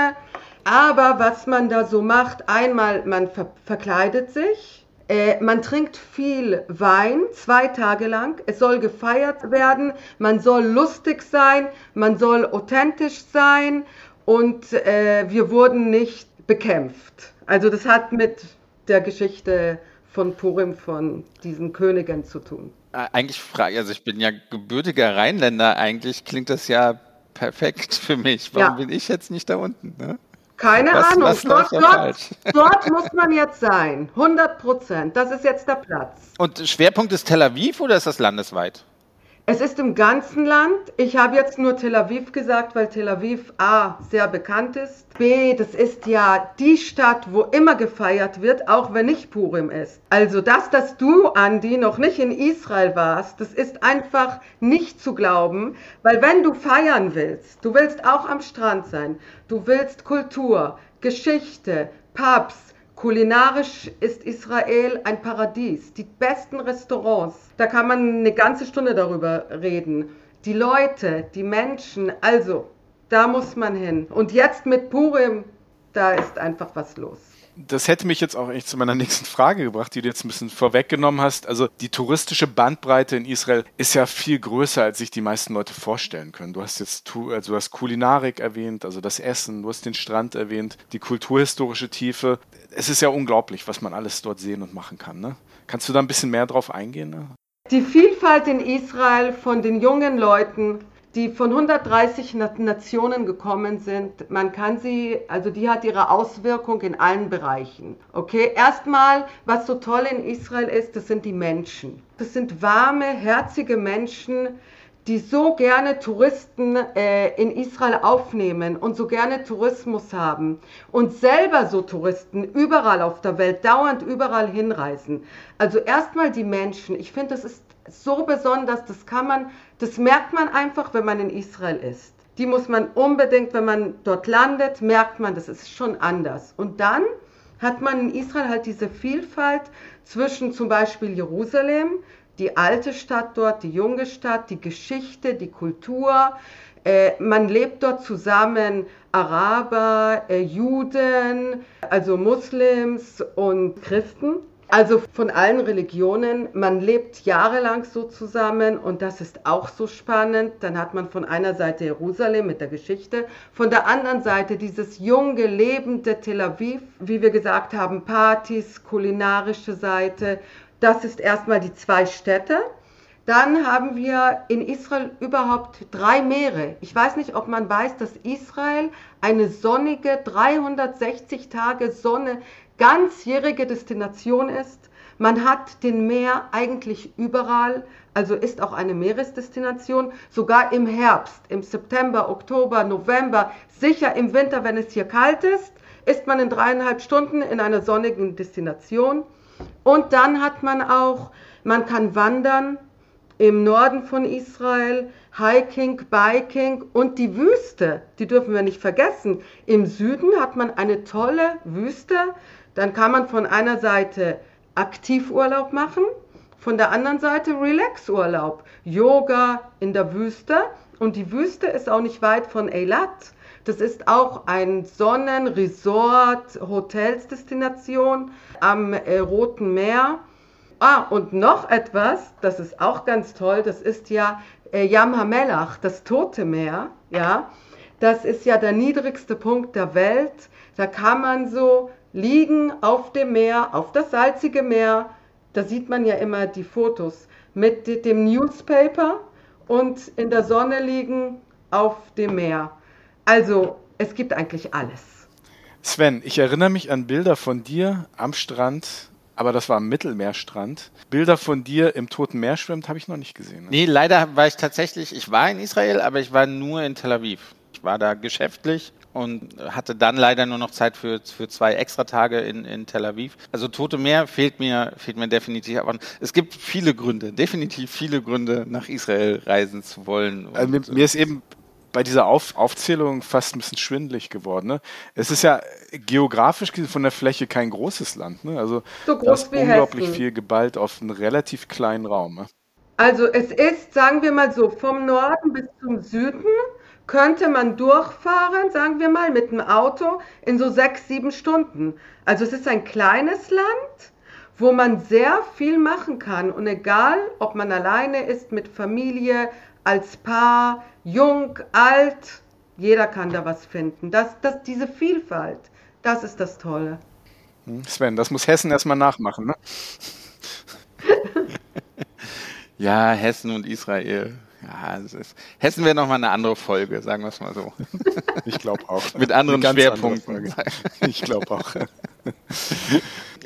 Speaker 5: Aber was man da so macht, einmal man ver verkleidet sich äh, man trinkt viel Wein, zwei Tage lang. Es soll gefeiert werden. Man soll lustig sein. Man soll authentisch sein. Und äh, wir wurden nicht bekämpft. Also das hat mit der Geschichte von Purim, von diesen Königen zu tun.
Speaker 2: Äh, eigentlich frage, also ich bin ja gebürtiger Rheinländer, eigentlich klingt das ja perfekt für mich. Warum ja. bin ich jetzt nicht da unten? Ne?
Speaker 5: Keine was, Ahnung. Was dort, dort, dort, muss man jetzt sein. 100 Prozent. Das ist jetzt der Platz.
Speaker 2: Und Schwerpunkt ist Tel Aviv oder ist das landesweit?
Speaker 5: Es ist im ganzen Land. Ich habe jetzt nur Tel Aviv gesagt, weil Tel Aviv A sehr bekannt ist. B, das ist ja die Stadt, wo immer gefeiert wird, auch wenn nicht Purim ist. Also das, dass du, Andi, noch nicht in Israel warst, das ist einfach nicht zu glauben, weil wenn du feiern willst, du willst auch am Strand sein, du willst Kultur, Geschichte, Pubs, Kulinarisch ist Israel ein Paradies. Die besten Restaurants, da kann man eine ganze Stunde darüber reden. Die Leute, die Menschen, also da muss man hin. Und jetzt mit Purim, da ist einfach was los
Speaker 3: das hätte mich jetzt auch echt zu meiner nächsten Frage gebracht, die du jetzt ein bisschen vorweggenommen hast. Also die touristische Bandbreite in Israel ist ja viel größer, als sich die meisten Leute vorstellen können. Du hast jetzt also du hast Kulinarik erwähnt, also das Essen, du hast den Strand erwähnt, die kulturhistorische Tiefe. Es ist ja unglaublich, was man alles dort sehen und machen kann. Ne? Kannst du da ein bisschen mehr drauf eingehen? Ne?
Speaker 5: Die Vielfalt in Israel von den jungen Leuten, die von 130 Nationen gekommen sind. Man kann sie, also die hat ihre Auswirkung in allen Bereichen. Okay, erstmal, was so toll in Israel ist, das sind die Menschen. Das sind warme, herzige Menschen, die so gerne Touristen äh, in Israel aufnehmen und so gerne Tourismus haben und selber so Touristen überall auf der Welt dauernd überall hinreisen. Also erstmal die Menschen. Ich finde, das ist so besonders, das kann man, das merkt man einfach, wenn man in Israel ist. Die muss man unbedingt, wenn man dort landet, merkt man, das ist schon anders. Und dann hat man in Israel halt diese Vielfalt zwischen zum Beispiel Jerusalem, die alte Stadt dort, die junge Stadt, die Geschichte, die Kultur. Äh, man lebt dort zusammen, Araber, äh, Juden, also Muslims und Christen. Also von allen Religionen, man lebt jahrelang so zusammen und das ist auch so spannend. Dann hat man von einer Seite Jerusalem mit der Geschichte, von der anderen Seite dieses junge, lebende Tel Aviv, wie wir gesagt haben, Partys, kulinarische Seite. Das ist erstmal die zwei Städte. Dann haben wir in Israel überhaupt drei Meere. Ich weiß nicht, ob man weiß, dass Israel eine sonnige 360 Tage Sonne ganzjährige Destination ist. Man hat den Meer eigentlich überall, also ist auch eine Meeresdestination, sogar im Herbst, im September, Oktober, November, sicher im Winter, wenn es hier kalt ist, ist man in dreieinhalb Stunden in einer sonnigen Destination. Und dann hat man auch, man kann wandern im Norden von Israel, Hiking, Biking und die Wüste, die dürfen wir nicht vergessen. Im Süden hat man eine tolle Wüste. Dann kann man von einer Seite Aktivurlaub machen, von der anderen Seite Relaxurlaub, Yoga in der Wüste. Und die Wüste ist auch nicht weit von Eilat. Das ist auch ein Sonnenresort, Hotelsdestination am äh, Roten Meer. Ah, und noch etwas, das ist auch ganz toll, das ist ja äh, Yam HaMelach, das Tote Meer, ja. Das ist ja der niedrigste Punkt der Welt. Da kann man so liegen auf dem Meer, auf das salzige Meer. Da sieht man ja immer die Fotos mit dem Newspaper und in der Sonne liegen auf dem Meer. Also, es gibt eigentlich alles.
Speaker 3: Sven, ich erinnere mich an Bilder von dir am Strand aber das war am Mittelmeerstrand. Bilder von dir im Toten Meer schwimmt, habe ich noch nicht gesehen. Ne?
Speaker 2: Nee, leider war ich tatsächlich, ich war in Israel, aber ich war nur in Tel Aviv. Ich war da geschäftlich und hatte dann leider nur noch Zeit für, für zwei extra Tage in, in Tel Aviv. Also Tote Meer fehlt mir, fehlt mir definitiv. Aber es gibt viele Gründe, definitiv viele Gründe, nach Israel reisen zu wollen.
Speaker 3: Also mir, mir, ist eben bei dieser Auf Aufzählung fast ein bisschen schwindlig geworden. Ne? Es ist ja geografisch von der Fläche kein großes Land. Ne? Also so groß ist unglaublich Hessen. viel geballt auf einen relativ kleinen Raum. Ne?
Speaker 5: Also es ist, sagen wir mal so, vom Norden bis zum Süden könnte man durchfahren, sagen wir mal, mit dem Auto in so sechs, sieben Stunden. Also es ist ein kleines Land, wo man sehr viel machen kann. Und egal, ob man alleine ist, mit Familie, als Paar, jung, alt, jeder kann da was finden. Das, das, diese Vielfalt, das ist das Tolle.
Speaker 3: Hm, Sven, das muss Hessen erstmal nachmachen, ne?
Speaker 2: ja, Hessen und Israel. Ja, ist, Hessen wäre nochmal eine andere Folge, sagen wir es mal so.
Speaker 3: Ich glaube auch.
Speaker 2: Mit anderen Schwerpunkten. Andere
Speaker 3: ich glaube auch.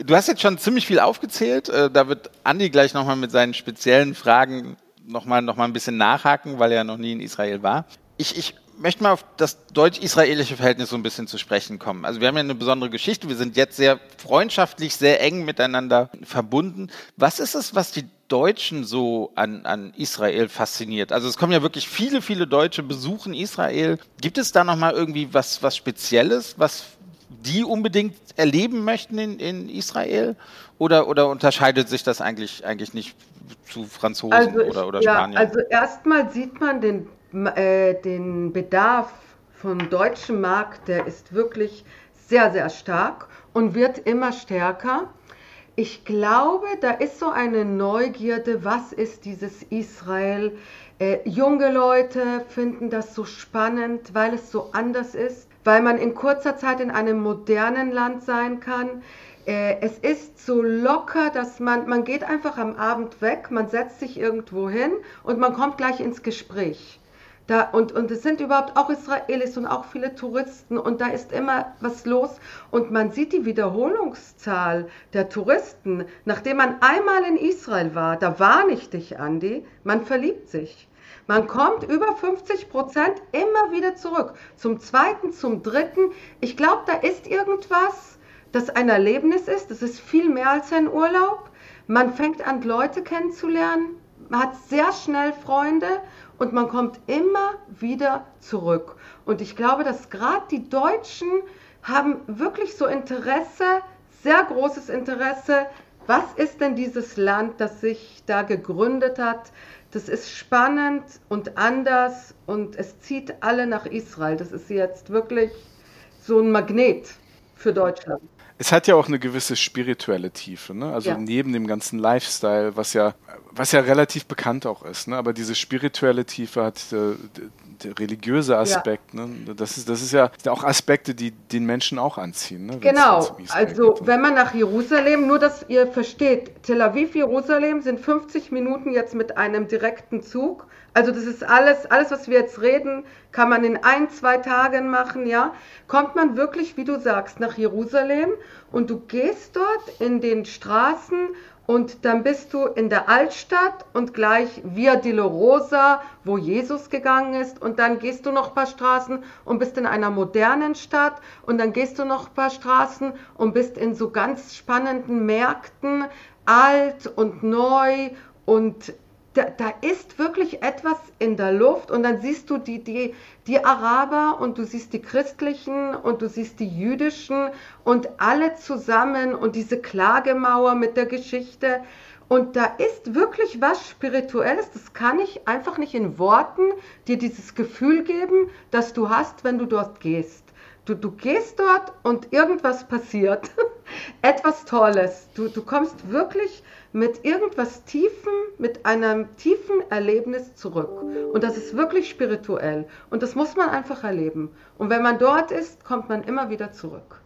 Speaker 2: Du hast jetzt schon ziemlich viel aufgezählt. Äh, da wird Andi gleich nochmal mit seinen speziellen Fragen nochmal noch mal ein bisschen nachhaken, weil er ja noch nie in Israel war. Ich, ich möchte mal auf das deutsch-israelische Verhältnis so ein bisschen zu sprechen kommen. Also wir haben ja eine besondere Geschichte. Wir sind jetzt sehr freundschaftlich, sehr eng miteinander verbunden. Was ist es, was die Deutschen so an, an Israel fasziniert? Also es kommen ja wirklich viele, viele Deutsche besuchen Israel. Gibt es da nochmal irgendwie was, was Spezielles, was die unbedingt erleben möchten in, in Israel? Oder, oder unterscheidet sich das eigentlich, eigentlich nicht zu Franzosen also ich, oder, oder ja, Spaniern?
Speaker 5: Also erstmal sieht man den, äh, den Bedarf vom deutschen Markt, der ist wirklich sehr, sehr stark und wird immer stärker. Ich glaube, da ist so eine Neugierde, was ist dieses Israel? Äh, junge Leute finden das so spannend, weil es so anders ist, weil man in kurzer Zeit in einem modernen Land sein kann. Äh, es ist so locker, dass man, man geht einfach am Abend weg, man setzt sich irgendwo hin und man kommt gleich ins Gespräch. Da, und, und es sind überhaupt auch Israelis und auch viele Touristen und da ist immer was los und man sieht die Wiederholungszahl der Touristen. Nachdem man einmal in Israel war, da warne ich dich, Andi, man verliebt sich. Man kommt über 50 Prozent immer wieder zurück. Zum zweiten, zum dritten. Ich glaube, da ist irgendwas das ein Erlebnis ist. Das ist viel mehr als ein Urlaub. Man fängt an, Leute kennenzulernen. Man hat sehr schnell Freunde und man kommt immer wieder zurück. Und ich glaube, dass gerade die Deutschen haben wirklich so Interesse, sehr großes Interesse. Was ist denn dieses Land, das sich da gegründet hat? Das ist spannend und anders und es zieht alle nach Israel. Das ist jetzt wirklich so ein Magnet für Deutschland
Speaker 3: es hat ja auch eine gewisse spirituelle Tiefe, ne? Also ja. neben dem ganzen Lifestyle, was ja, was ja relativ bekannt auch ist, ne? Aber diese spirituelle Tiefe hat äh, der religiöse Aspekt, ja. ne? Das ist, das ist ja auch Aspekte, die den Menschen auch anziehen, ne?
Speaker 5: Genau. Also geht, wenn man nach Jerusalem, nur dass ihr versteht, Tel Aviv, Jerusalem sind 50 Minuten jetzt mit einem direkten Zug. Also das ist alles, alles, was wir jetzt reden, kann man in ein, zwei Tagen machen, ja. Kommt man wirklich, wie du sagst, nach Jerusalem und du gehst dort in den Straßen und dann bist du in der Altstadt und gleich Via Dolorosa, wo Jesus gegangen ist. Und dann gehst du noch ein paar Straßen und bist in einer modernen Stadt. Und dann gehst du noch ein paar Straßen und bist in so ganz spannenden Märkten, alt und neu und da, da, ist wirklich etwas in der Luft und dann siehst du die, die, die Araber und du siehst die christlichen und du siehst die jüdischen und alle zusammen und diese Klagemauer mit der Geschichte. Und da ist wirklich was Spirituelles, das kann ich einfach nicht in Worten dir dieses Gefühl geben, das du hast, wenn du dort gehst. Du, du gehst dort und irgendwas passiert. etwas Tolles. Du, du kommst wirklich mit irgendwas Tiefen, mit einem tiefen Erlebnis zurück. Und das ist wirklich spirituell. Und das muss man einfach erleben. Und wenn man dort ist, kommt man immer wieder zurück.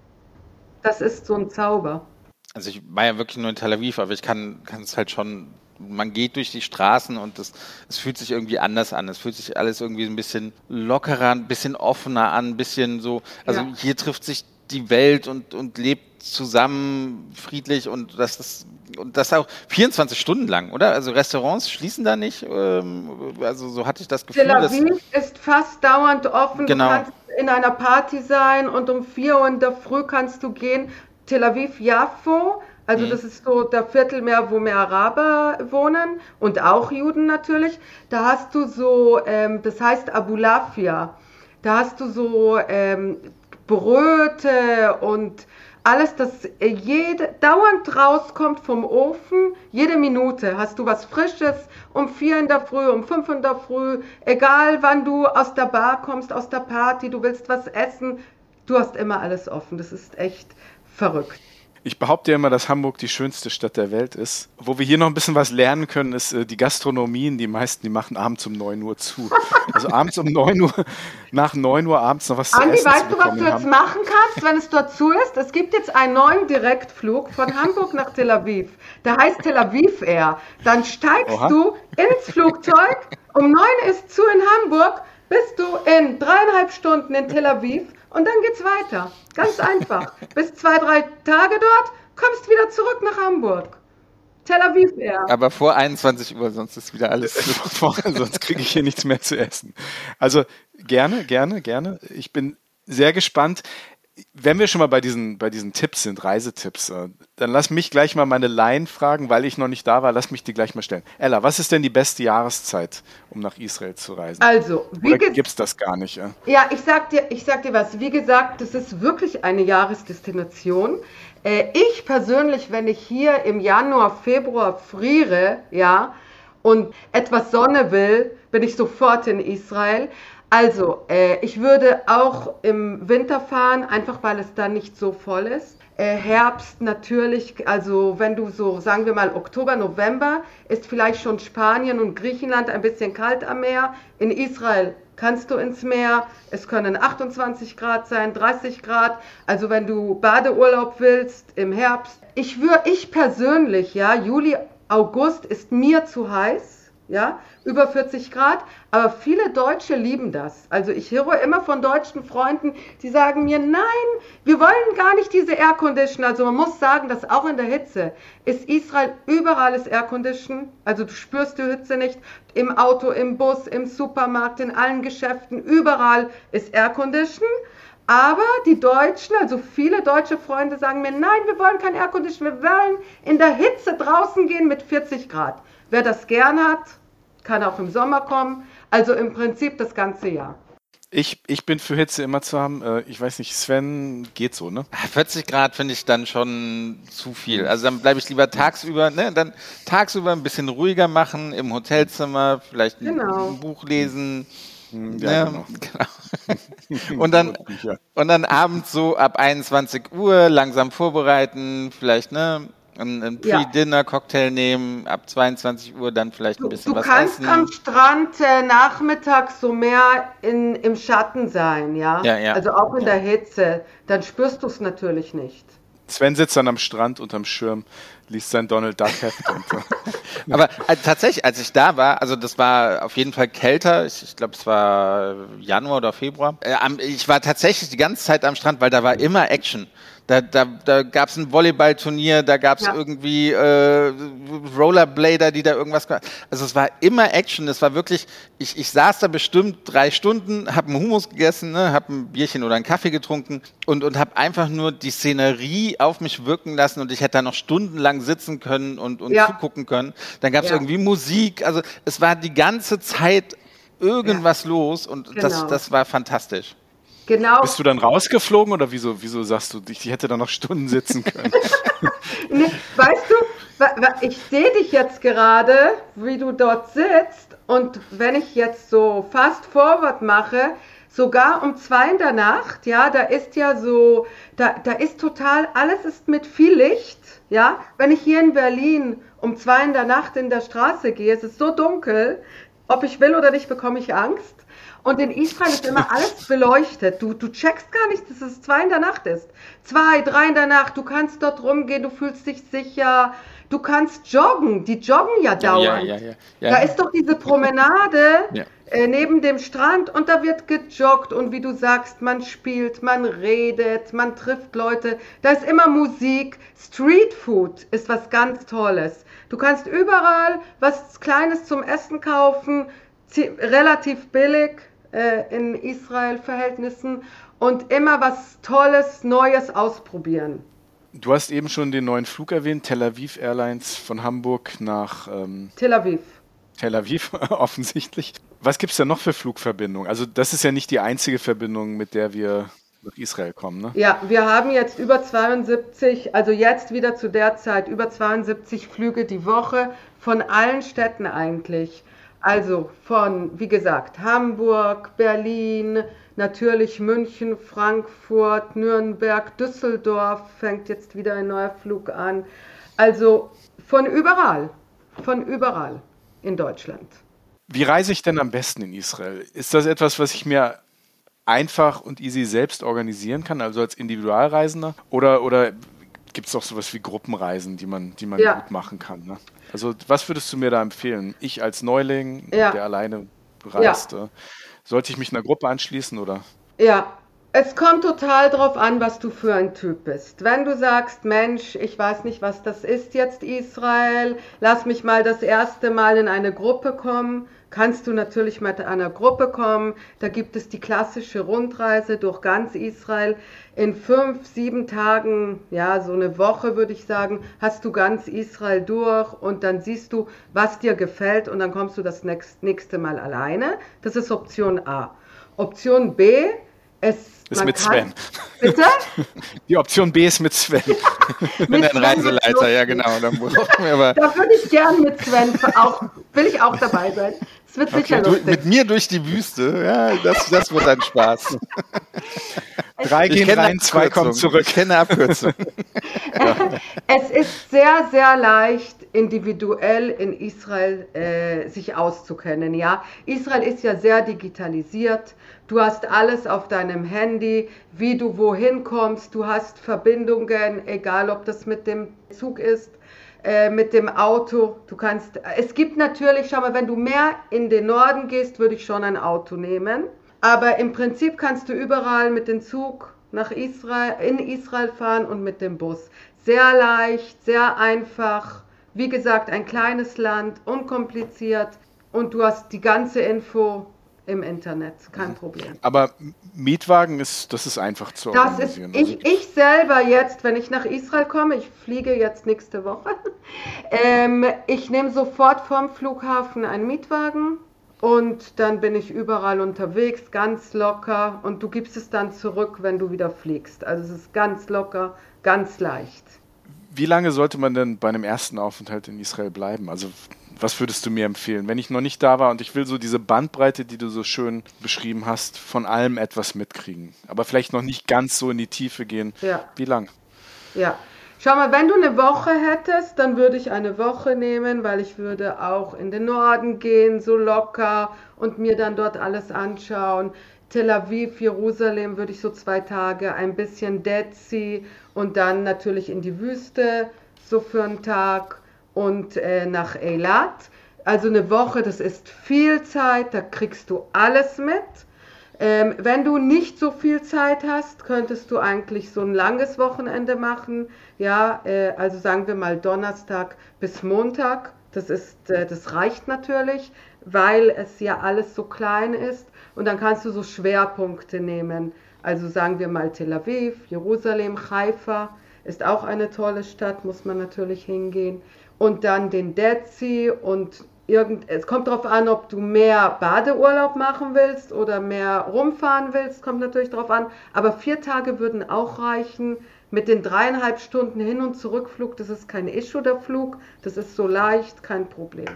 Speaker 5: Das ist so ein Zauber.
Speaker 2: Also ich war ja wirklich nur in Tel Aviv, aber ich kann, kann es halt schon, man geht durch die Straßen und es, es fühlt sich irgendwie anders an. Es fühlt sich alles irgendwie ein bisschen lockerer, ein bisschen offener an, ein bisschen so, also ja. hier trifft sich die Welt und, und lebt zusammen friedlich und das ist und das auch 24 Stunden lang, oder? Also Restaurants schließen da nicht. Ähm, also so hatte ich das Gefühl.
Speaker 5: Tel Aviv ist fast dauernd offen. Genau. Du kannst in einer Party sein und um 4 Uhr in der Früh kannst du gehen. Tel Aviv Jaffo, also mhm. das ist so der Viertel mehr, wo mehr Araber wohnen und auch Juden natürlich. Da hast du so, ähm, das heißt Abulafia. Da hast du so ähm, Bröte und alles, das jede, dauernd rauskommt vom Ofen, jede Minute hast du was Frisches, um vier in der Früh, um fünf in der Früh, egal wann du aus der Bar kommst, aus der Party, du willst was essen, du hast immer alles offen. Das ist echt verrückt.
Speaker 3: Ich behaupte ja immer, dass Hamburg die schönste Stadt der Welt ist. Wo wir hier noch ein bisschen was lernen können, ist äh, die Gastronomien. Die meisten, die machen abends um 9 Uhr zu. Also abends um 9 Uhr, nach 9 Uhr abends noch was
Speaker 5: Andi,
Speaker 3: zu essen
Speaker 5: weißt du, was du jetzt machen kannst, wenn es dort zu ist? Es gibt jetzt einen neuen Direktflug von Hamburg nach Tel Aviv. Der heißt Tel Aviv Air. Dann steigst Oha. du ins Flugzeug, um 9 Uhr ist zu in Hamburg, bist du in dreieinhalb Stunden in Tel Aviv und dann geht's weiter. Ganz einfach. Bis zwei, drei Tage dort, kommst wieder zurück nach Hamburg. Tel Aviv Air.
Speaker 2: Aber vor 21 Uhr, sonst ist wieder alles.
Speaker 3: sonst kriege ich hier nichts mehr zu essen. Also gerne, gerne, gerne. Ich bin sehr gespannt wenn wir schon mal bei diesen, bei diesen Tipps sind, Reisetipps, äh, dann lass mich gleich mal meine Laien fragen, weil ich noch nicht da war. Lass mich die gleich mal stellen. Ella, was ist denn die beste Jahreszeit, um nach Israel zu reisen?
Speaker 5: Also,
Speaker 3: wie gibt es das gar nicht? Ja?
Speaker 5: ja, ich sag dir, ich sag dir was. Wie gesagt, das ist wirklich eine Jahresdestination. Äh, ich persönlich, wenn ich hier im Januar, Februar friere, ja, und etwas Sonne will, bin ich sofort in Israel. Also, äh, ich würde auch im Winter fahren, einfach weil es dann nicht so voll ist. Äh, Herbst natürlich, also wenn du so, sagen wir mal, Oktober, November, ist vielleicht schon Spanien und Griechenland ein bisschen kalt am Meer. In Israel kannst du ins Meer. Es können 28 Grad sein, 30 Grad. Also wenn du Badeurlaub willst im Herbst. Ich würde, ich persönlich, ja, Juli, August ist mir zu heiß ja, über 40 Grad. Aber viele Deutsche lieben das. Also ich höre immer von deutschen Freunden, die sagen mir, nein, wir wollen gar nicht diese Air Condition. Also man muss sagen, dass auch in der Hitze ist Israel überall ist Air Condition. Also du spürst die Hitze nicht im Auto, im Bus, im Supermarkt, in allen Geschäften, überall ist Air Condition. Aber die Deutschen, also viele deutsche Freunde sagen mir, nein, wir wollen kein Air Condition, wir wollen in der Hitze draußen gehen mit 40 Grad. Wer das gern hat, kann auch im Sommer kommen. Also im Prinzip das ganze Jahr.
Speaker 3: Ich, ich bin für Hitze immer zu haben. Äh, ich weiß nicht, Sven geht so, ne?
Speaker 2: 40 ah, Grad finde ich dann schon zu viel. Also dann bleibe ich lieber tagsüber, ne? Dann tagsüber ein bisschen ruhiger machen, im Hotelzimmer, vielleicht genau. ein Buch lesen. Hm, ja, ne? genau. genau. und dann und dann abends so ab 21 Uhr langsam vorbereiten, vielleicht ne einen Pre-Dinner-Cocktail nehmen, ab 22 Uhr dann vielleicht ein bisschen
Speaker 5: du,
Speaker 2: du
Speaker 5: was essen. Du kannst am Strand äh, nachmittags so mehr in, im Schatten sein, ja?
Speaker 2: ja, ja.
Speaker 5: Also auch in
Speaker 2: ja.
Speaker 5: der Hitze. Dann spürst du es natürlich nicht.
Speaker 3: Sven sitzt dann am Strand unterm Schirm, liest sein Donald Duck Heft.
Speaker 2: und, Aber äh, tatsächlich, als ich da war, also das war auf jeden Fall kälter. Ich, ich glaube, es war Januar oder Februar. Äh, ich war tatsächlich die ganze Zeit am Strand, weil da war immer Action Da, da, da gab es ein Volleyballturnier, da gab es ja. irgendwie äh, Rollerblader, die da irgendwas. Also es war immer Action. Es war wirklich. Ich, ich saß da bestimmt drei Stunden, habe einen Hummus gegessen, ne, habe ein Bierchen oder einen Kaffee getrunken und und habe einfach nur die Szenerie auf mich wirken lassen und ich hätte da noch stundenlang sitzen können und und ja. zugucken können. Dann gab es ja. irgendwie Musik. Also es war die ganze Zeit irgendwas los und genau. das das war fantastisch.
Speaker 3: Genau. Bist du dann rausgeflogen oder wieso, wieso sagst du, ich hätte da noch Stunden sitzen können?
Speaker 5: nee, weißt du, ich sehe dich jetzt gerade, wie du dort sitzt und wenn ich jetzt so fast forward mache, sogar um zwei in der Nacht, ja, da ist ja so, da, da ist total, alles ist mit viel Licht, ja. Wenn ich hier in Berlin um zwei in der Nacht in der Straße gehe, es ist so dunkel, ob ich will oder nicht, bekomme ich Angst. Und in Israel ist immer alles beleuchtet. Du, du checkst gar nicht, dass es zwei in der Nacht ist. Zwei, drei in der Nacht. Du kannst dort rumgehen, du fühlst dich sicher. Du kannst joggen. Die joggen ja dauernd. Ja, ja, ja, da ist doch diese Promenade äh, neben dem Strand und da wird gejoggt. Und wie du sagst, man spielt, man redet, man trifft Leute. Da ist immer Musik. Street Food ist was ganz Tolles. Du kannst überall was Kleines zum Essen kaufen, relativ billig äh, in Israel-Verhältnissen und immer was Tolles, Neues ausprobieren.
Speaker 3: Du hast eben schon den neuen Flug erwähnt, Tel Aviv Airlines von Hamburg nach ähm,
Speaker 5: Tel Aviv.
Speaker 3: Tel Aviv offensichtlich. Was gibt es denn noch für Flugverbindungen? Also das ist ja nicht die einzige Verbindung, mit der wir nach Israel kommen, ne?
Speaker 5: Ja, wir haben jetzt über 72, also jetzt wieder zu der Zeit über 72 Flüge die Woche von allen Städten eigentlich. Also von, wie gesagt, Hamburg, Berlin, natürlich München, Frankfurt, Nürnberg, Düsseldorf fängt jetzt wieder ein neuer Flug an. Also von überall, von überall in Deutschland.
Speaker 3: Wie reise ich denn am besten in Israel? Ist das etwas, was ich mir einfach und easy selbst organisieren kann, also als Individualreisender? Oder, oder gibt es auch sowas wie Gruppenreisen, die man, die man ja. gut machen kann? Ne? Also was würdest du mir da empfehlen? Ich als Neuling, ja. der alleine reist, ja. sollte ich mich einer Gruppe anschließen oder?
Speaker 5: Ja, es kommt total drauf an, was du für ein Typ bist. Wenn du sagst, Mensch, ich weiß nicht, was das ist jetzt Israel, lass mich mal das erste Mal in eine Gruppe kommen, kannst du natürlich mit einer Gruppe kommen. Da gibt es die klassische Rundreise durch ganz Israel. In fünf, sieben Tagen, ja, so eine Woche würde ich sagen, hast du ganz Israel durch und dann siehst du, was dir gefällt und dann kommst du das nächste Mal alleine. Das ist Option A. Option B, es
Speaker 3: ist mit Sven.
Speaker 5: Bitte?
Speaker 3: Die Option B ist mit Sven.
Speaker 2: ich bin ein Reiseleiter, ja genau.
Speaker 5: Da, da würde ich gern mit Sven auch, will ich auch dabei sein. Es wird okay. sicher lustig.
Speaker 2: Mit mir durch die Wüste, ja, das, das wird ein Spaß.
Speaker 3: Drei gehen rein, zwei kommen zurück.
Speaker 2: Ich kenne Abkürzung.
Speaker 5: es ist sehr, sehr leicht, individuell in Israel äh, sich auszukennen. Ja, Israel ist ja sehr digitalisiert. Du hast alles auf deinem Handy, wie du wohin kommst. Du hast Verbindungen, egal ob das mit dem Zug ist äh, mit dem Auto. Du kannst, es gibt natürlich, schau mal, wenn du mehr in den Norden gehst, würde ich schon ein Auto nehmen. Aber im Prinzip kannst du überall mit dem Zug nach Israel, in Israel fahren und mit dem Bus. Sehr leicht, sehr einfach. Wie gesagt, ein kleines Land, unkompliziert und du hast die ganze Info im Internet, kein mhm. Problem.
Speaker 3: Aber Mietwagen ist, das ist einfach zu
Speaker 5: das organisieren. Ist, ich, ich selber jetzt, wenn ich nach Israel komme, ich fliege jetzt nächste Woche, ähm, ich nehme sofort vom Flughafen einen Mietwagen und dann bin ich überall unterwegs, ganz locker und du gibst es dann zurück, wenn du wieder fliegst. Also es ist ganz locker, ganz leicht.
Speaker 3: Wie lange sollte man denn bei einem ersten Aufenthalt in Israel bleiben? Also was würdest du mir empfehlen, wenn ich noch nicht da war und ich will so diese Bandbreite, die du so schön beschrieben hast, von allem etwas mitkriegen, aber vielleicht noch nicht ganz so in die Tiefe gehen? Ja. Wie lang?
Speaker 5: Ja. Schau mal, wenn du eine Woche hättest, dann würde ich eine Woche nehmen, weil ich würde auch in den Norden gehen, so locker und mir dann dort alles anschauen. Tel Aviv, Jerusalem würde ich so zwei Tage, ein bisschen Dead Sea und dann natürlich in die Wüste, so für einen Tag und äh, nach Eilat. Also eine Woche, das ist viel Zeit, da kriegst du alles mit. Ähm, wenn du nicht so viel Zeit hast, könntest du eigentlich so ein langes Wochenende machen. Ja, äh, also sagen wir mal Donnerstag bis Montag. Das ist, äh, das reicht natürlich, weil es ja alles so klein ist. Und dann kannst du so Schwerpunkte nehmen. Also sagen wir mal Tel Aviv, Jerusalem, Haifa ist auch eine tolle Stadt, muss man natürlich hingehen. Und dann den Dead Sea und irgend, es kommt darauf an, ob du mehr Badeurlaub machen willst oder mehr rumfahren willst, kommt natürlich darauf an. Aber vier Tage würden auch reichen. Mit den dreieinhalb Stunden Hin- und Zurückflug, das ist kein Issue der Flug, das ist so leicht, kein Problem.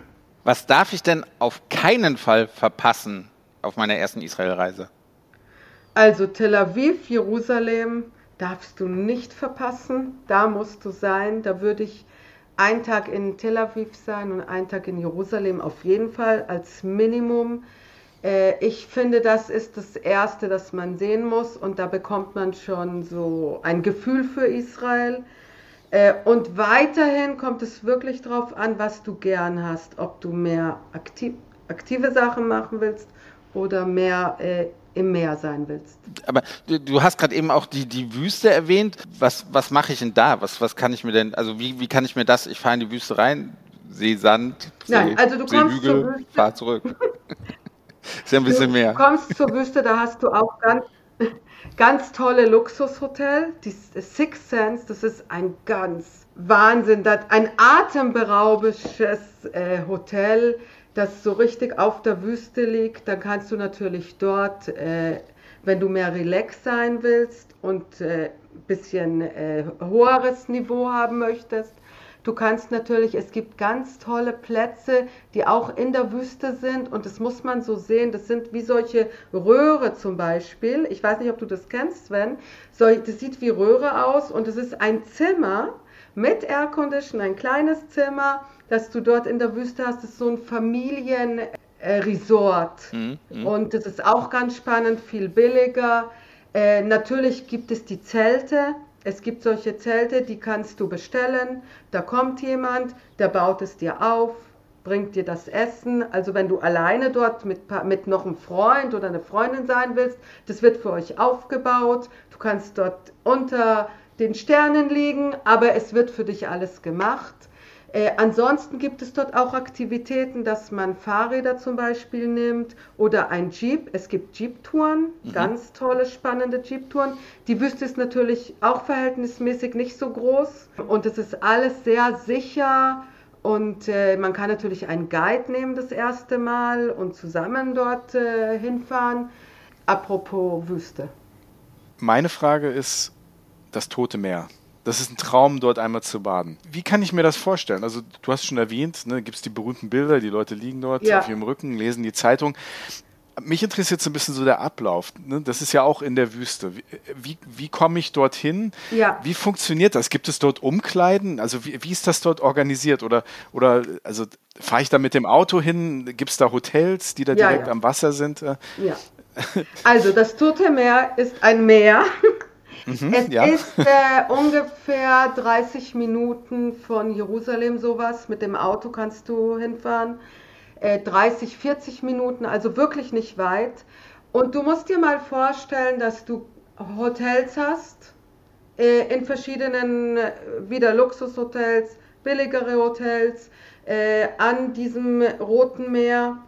Speaker 2: Was darf ich denn auf keinen Fall verpassen auf meiner ersten Israelreise?
Speaker 5: Also Tel Aviv, Jerusalem darfst du nicht verpassen, da musst du sein, da würde ich ein Tag in Tel Aviv sein und ein Tag in Jerusalem auf jeden Fall als Minimum. Äh, ich finde, das ist das Erste, das man sehen muss und da bekommt man schon so ein Gefühl für Israel. Äh, und weiterhin kommt es wirklich darauf an, was du gern hast, ob du mehr aktiv, aktive Sachen machen willst oder mehr äh, im Meer sein willst.
Speaker 2: Aber du, du hast gerade eben auch die, die Wüste erwähnt. Was, was mache ich denn da? Was, was kann ich mir denn, also wie, wie kann ich mir das, ich fahre in die Wüste rein, sehe Sand,
Speaker 5: Nein, also du kommst Hügel, zur Wüste.
Speaker 2: fahr zurück. ist ja ein bisschen
Speaker 5: du
Speaker 2: mehr.
Speaker 5: Du kommst zur Wüste, da hast du auch ganz, ganz tolle Luxushotel, die Six Sense, das ist ein ganz Wahnsinn, ein atemberaubendes äh, Hotel das so richtig auf der Wüste liegt, dann kannst du natürlich dort, äh, wenn du mehr relax sein willst und ein äh, bisschen äh, höheres Niveau haben möchtest, Du kannst natürlich, es gibt ganz tolle Plätze, die auch in der Wüste sind und das muss man so sehen. Das sind wie solche Röhre zum Beispiel. Ich weiß nicht, ob du das kennst, Sven. Das sieht wie Röhre aus und es ist ein Zimmer mit Aircondition, ein kleines Zimmer dass du dort in der Wüste hast, ist so ein Familienresort. Mhm, mhm. Und das ist auch ganz spannend, viel billiger. Äh, natürlich gibt es die Zelte. Es gibt solche Zelte, die kannst du bestellen. Da kommt jemand, der baut es dir auf, bringt dir das Essen. Also wenn du alleine dort mit, mit noch einem Freund oder einer Freundin sein willst, das wird für euch aufgebaut. Du kannst dort unter den Sternen liegen, aber es wird für dich alles gemacht. Äh, ansonsten gibt es dort auch Aktivitäten, dass man Fahrräder zum Beispiel nimmt oder ein Jeep. Es gibt Jeep-Touren, mhm. ganz tolle, spannende Jeep-Touren. Die Wüste ist natürlich auch verhältnismäßig nicht so groß und es ist alles sehr sicher. Und äh, man kann natürlich einen Guide nehmen das erste Mal und zusammen dort äh, hinfahren. Apropos Wüste.
Speaker 1: Meine Frage ist das Tote Meer. Das ist ein Traum, dort einmal zu baden. Wie kann ich mir das vorstellen? Also, du hast schon erwähnt, ne, gibt es die berühmten Bilder, die Leute liegen dort ja. auf ihrem Rücken, lesen die Zeitung. Mich interessiert so ein bisschen so der Ablauf. Ne? Das ist ja auch in der Wüste. Wie, wie, wie komme ich dorthin? Ja. Wie funktioniert das? Gibt es dort Umkleiden? Also wie, wie ist das dort organisiert? Oder, oder also fahre ich da mit dem Auto hin? Gibt es da Hotels, die da ja, direkt am Wasser sind? Ja.
Speaker 5: Also das Tote Meer ist ein Meer. Mhm, es ja. ist äh, ungefähr 30 Minuten von Jerusalem sowas. Mit dem Auto kannst du hinfahren. Äh, 30, 40 Minuten, also wirklich nicht weit. Und du musst dir mal vorstellen, dass du Hotels hast, äh, in verschiedenen, äh, wieder Luxushotels, billigere Hotels, äh, an diesem Roten Meer.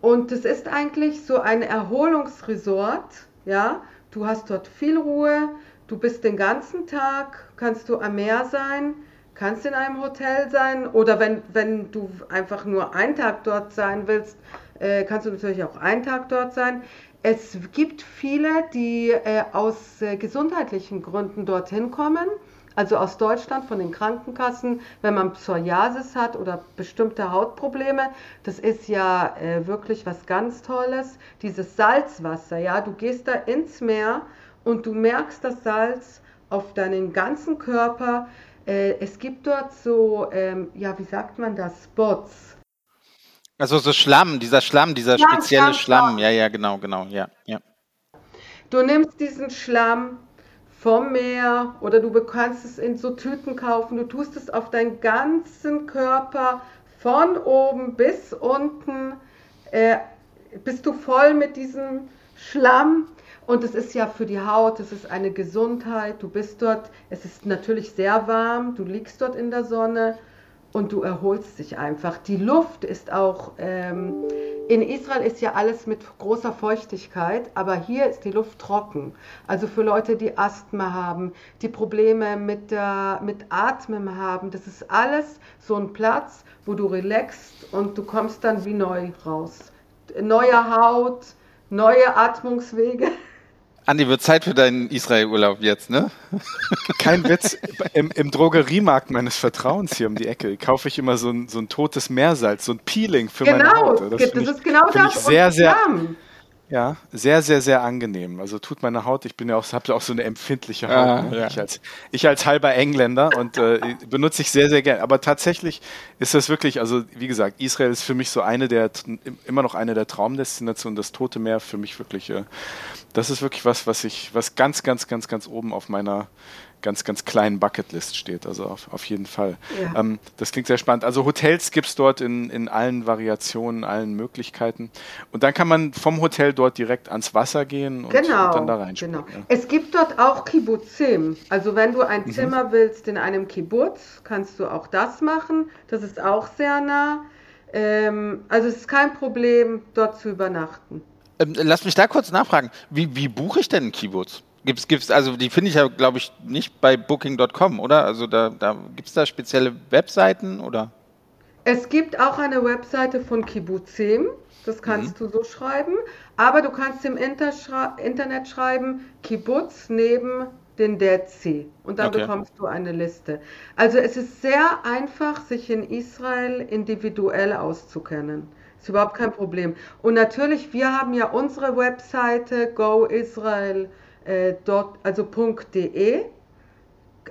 Speaker 5: Und es ist eigentlich so ein Erholungsresort, ja. Du hast dort viel Ruhe, Du bist den ganzen Tag, kannst du am Meer sein, kannst in einem Hotel sein oder wenn, wenn du einfach nur einen Tag dort sein willst, äh, kannst du natürlich auch einen Tag dort sein. Es gibt viele, die äh, aus äh, gesundheitlichen Gründen dorthin kommen, also aus Deutschland von den Krankenkassen, wenn man Psoriasis hat oder bestimmte Hautprobleme. Das ist ja äh, wirklich was ganz Tolles. Dieses Salzwasser, ja, du gehst da ins Meer und du merkst das Salz auf deinen ganzen Körper. Äh, es gibt dort so, ähm, ja, wie sagt man das, Spots.
Speaker 2: Also so Schlamm, dieser Schlamm, dieser Schlamm, spezielle Schlamm. Schlamm. Ja, ja, genau, genau, ja, ja.
Speaker 5: Du nimmst diesen Schlamm vom Meer oder du kannst es in so Tüten kaufen. Du tust es auf deinen ganzen Körper von oben bis unten. Äh, bist du voll mit diesem Schlamm. Und es ist ja für die Haut, es ist eine Gesundheit. Du bist dort, es ist natürlich sehr warm, du liegst dort in der Sonne und du erholst dich einfach. Die Luft ist auch, ähm, in Israel ist ja alles mit großer Feuchtigkeit, aber hier ist die Luft trocken. Also für Leute, die Asthma haben, die Probleme mit, der, mit Atmen haben, das ist alles so ein Platz, wo du relaxst und du kommst dann wie neu raus. Neue Haut, neue Atmungswege.
Speaker 2: Andi, wird Zeit für deinen Israel-Urlaub jetzt, ne?
Speaker 3: Kein Witz. Im, Im, Drogeriemarkt meines Vertrauens hier um die Ecke kaufe ich immer so ein, so ein totes Meersalz, so ein Peeling für
Speaker 5: genau,
Speaker 3: meine
Speaker 5: Haut. Das, das ist genau das.
Speaker 3: Ich sehr, sehr, ja, sehr, sehr, sehr angenehm. Also tut meine Haut, ich bin ja auch, habe auch so eine empfindliche Haut. Ah, ne? ja. ich, als, ich als halber Engländer und äh, benutze ich sehr, sehr gerne. Aber tatsächlich ist das wirklich, also wie gesagt, Israel ist für mich so eine der, immer noch eine der Traumdestinationen, das Tote Meer für mich wirklich, äh, das ist wirklich was, was ich, was ganz, ganz, ganz, ganz oben auf meiner ganz, ganz kleinen Bucketlist steht. Also auf, auf jeden Fall. Ja. Ähm, das klingt sehr spannend. Also Hotels gibt es dort in, in allen Variationen, allen Möglichkeiten. Und dann kann man vom Hotel dort direkt ans Wasser gehen und,
Speaker 5: genau,
Speaker 3: und dann da rein. Genau.
Speaker 5: Ja. Es gibt dort auch Kibbutzim. Also wenn du ein mhm. Zimmer willst in einem Kibbutz, kannst du auch das machen. Das ist auch sehr nah. Ähm, also es ist kein Problem, dort zu übernachten.
Speaker 2: Ähm, lass mich da kurz nachfragen. Wie, wie buche ich denn einen Kibbutz? Gibt's, gibt's, also die finde ich ja, glaube ich, nicht bei Booking.com, oder? Also da, da gibt es da spezielle Webseiten oder?
Speaker 5: Es gibt auch eine Webseite von Kibbutzim, das kannst mhm. du so schreiben, aber du kannst im Inter Internet schreiben, Kibbutz neben den Dead Sea und dann okay. bekommst du eine Liste. Also es ist sehr einfach, sich in Israel individuell auszukennen. Ist überhaupt kein Problem. Und natürlich, wir haben ja unsere Webseite Go Israel äh, dort, also .de,